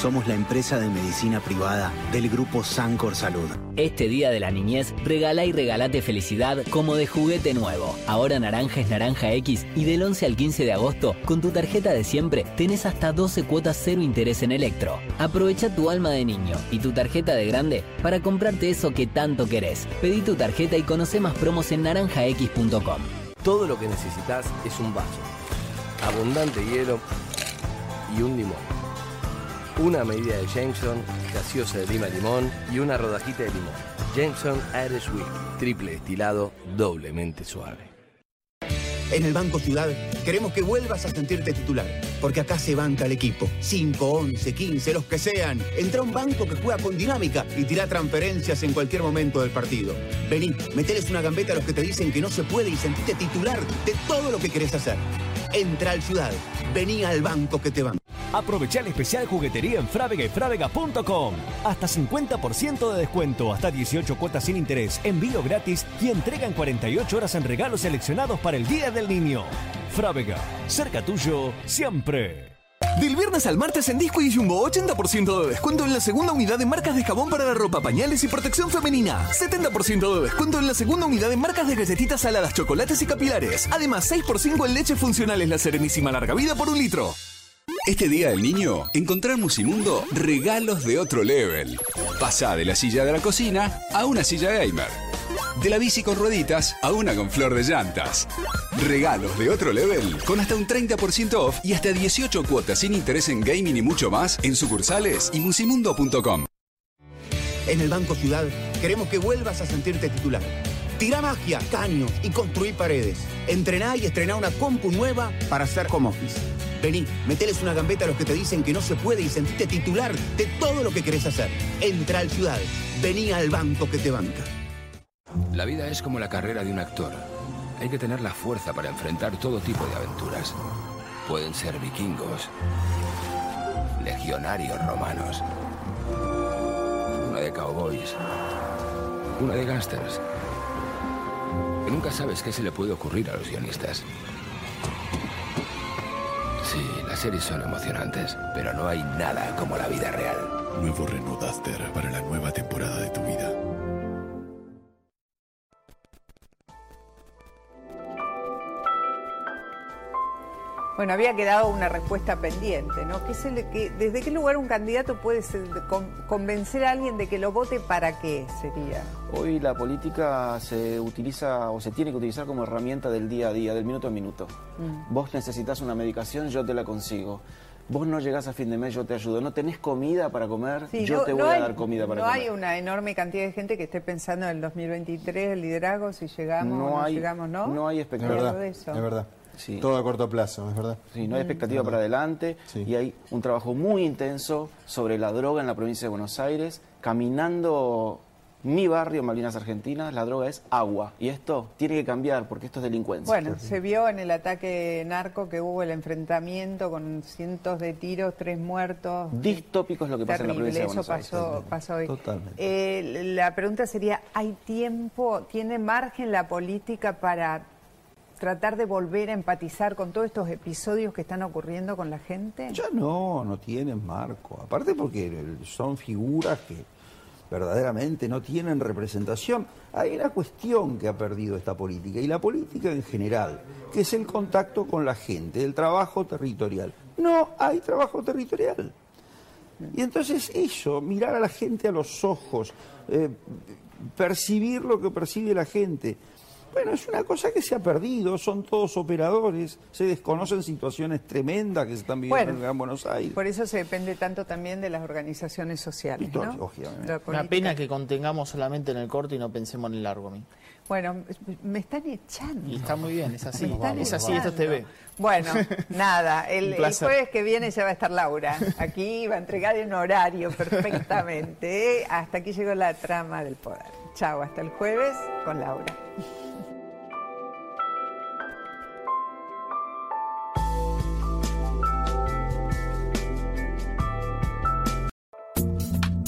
Somos la empresa de medicina privada del grupo Sancor Salud. Este día de la niñez, regala y regalate felicidad como de juguete nuevo. Ahora Naranja es Naranja X y del 11 al 15 de agosto, con tu tarjeta de siempre, tenés hasta 12 cuotas cero interés en Electro. Aprovecha tu alma de niño y tu tarjeta de grande para comprarte eso que tanto querés. Pedí tu tarjeta y conoce más promos en naranjax.com. Todo lo que necesitas es un vaso, abundante hielo y un limón una medida de Jameson, gaseosa de lima limón y una rodajita de limón. Jameson Irish Whiskey, triple destilado, doblemente suave. En el Banco Ciudad queremos que vuelvas a sentirte titular, porque acá se banca el equipo. 5, 11, 15, los que sean. Entra un banco que juega con dinámica y tira transferencias en cualquier momento del partido. Vení, meteles una gambeta a los que te dicen que no se puede y sentite titular de todo lo que querés hacer. Entra al Ciudad, vení al banco que te banca. Aprovecha el especial juguetería en Frávega.com. Hasta 50% de descuento, hasta 18 cuotas sin interés, envío gratis y entrega en 48 horas en regalos seleccionados para el Día del Niño. Cerca tuyo, siempre. Del viernes al martes en Disco y Jumbo, 80% de descuento en la segunda unidad de marcas de jabón para la ropa, pañales y protección femenina. 70% de descuento en la segunda unidad de marcas de galletitas saladas, chocolates y capilares. Además, 6x5 en leche funcionales La Serenísima Larga Vida por un litro. Este día del niño, encontrar Musimundo regalos de otro level. Pasá de la silla de la cocina a una silla gamer. De la bici con rueditas a una con flor de llantas. Regalos de otro level con hasta un 30% off y hasta 18 cuotas sin interés en gaming y mucho más en sucursales y musimundo.com. En el Banco Ciudad queremos que vuelvas a sentirte titular. Tira magia, caños y construir paredes. Entrená y estrená una compu nueva para hacer home office. Vení, meteles una gambeta a los que te dicen que no se puede y sentite titular de todo lo que querés hacer. Entra al Ciudad. Vení al banco que te banca. La vida es como la carrera de un actor. Hay que tener la fuerza para enfrentar todo tipo de aventuras. Pueden ser vikingos, legionarios romanos, una de cowboys, una de gángsters. Que nunca sabes qué se le puede ocurrir a los guionistas. Sí, las series son emocionantes, pero no hay nada como la vida real. Nuevo Renault Duster para la nueva temporada de tu vida. Bueno, había quedado una respuesta pendiente, ¿no? ¿Qué se le- que- ¿Desde qué lugar un candidato puede ser- con- convencer a alguien de que lo vote para qué sería? Hoy la política se utiliza o se tiene que utilizar como herramienta del día a día, del minuto a minuto. Mm. Vos necesitas una medicación, yo te la consigo. Vos no llegás a fin de mes, yo te ayudo. No tenés comida para comer, Sí, yo no- te no voy hay- a dar comida para No comer. hay una enorme cantidad de gente que esté pensando en el 2023, el liderazgo, si llegamos o No no hay- llegamos, ¿no? no hay Es expectativa. verdad, de eso. es verdad. Sí. Todo a corto plazo, es verdad. Sí, no hay expectativa para adelante y hay un trabajo muy intenso sobre la droga en la provincia de Buenos Aires. Caminando mi barrio, Malvinas Argentinas, la droga es agua. Y esto tiene que cambiar porque esto es delincuencia. Bueno, se vio en el ataque narco que hubo el enfrentamiento con cientos de tiros, tres muertos. Distópico es lo que pasa en la provincia de eso Buenos Aires. pasó, pasó hoy. Totalmente. Eh, la pregunta sería, ¿hay tiempo, tiene margen la política para tratar de volver a empatizar con todos estos episodios que están ocurriendo con la gente? Ya no, no tienen marco. Aparte porque son figuras que verdaderamente no tienen representación. Hay una cuestión que ha perdido esta política, y la política en general, que es el contacto con la gente, el trabajo territorial. No hay trabajo territorial. Y entonces eso, mirar a la gente a los ojos, eh, percibir lo que percibe la gente, bueno, es una cosa que se ha perdido, son todos operadores, se desconocen situaciones tremendas que se están viviendo Bueno, en el Gran Buenos Aires. Por eso se depende tanto también de las organizaciones sociales, Una pena que contengamos solamente en el corto y no pensemos en el largo a mí. Bueno, me están echando. Y está muy bien, es así. Es así, esto es. TV. Bueno, nada, el, el jueves que viene ya va a estar Laura. Aquí va a entregar en horario perfectamente. ¿eh? Hasta aquí llegó la trama del poder. Chao, hasta el jueves con Laura.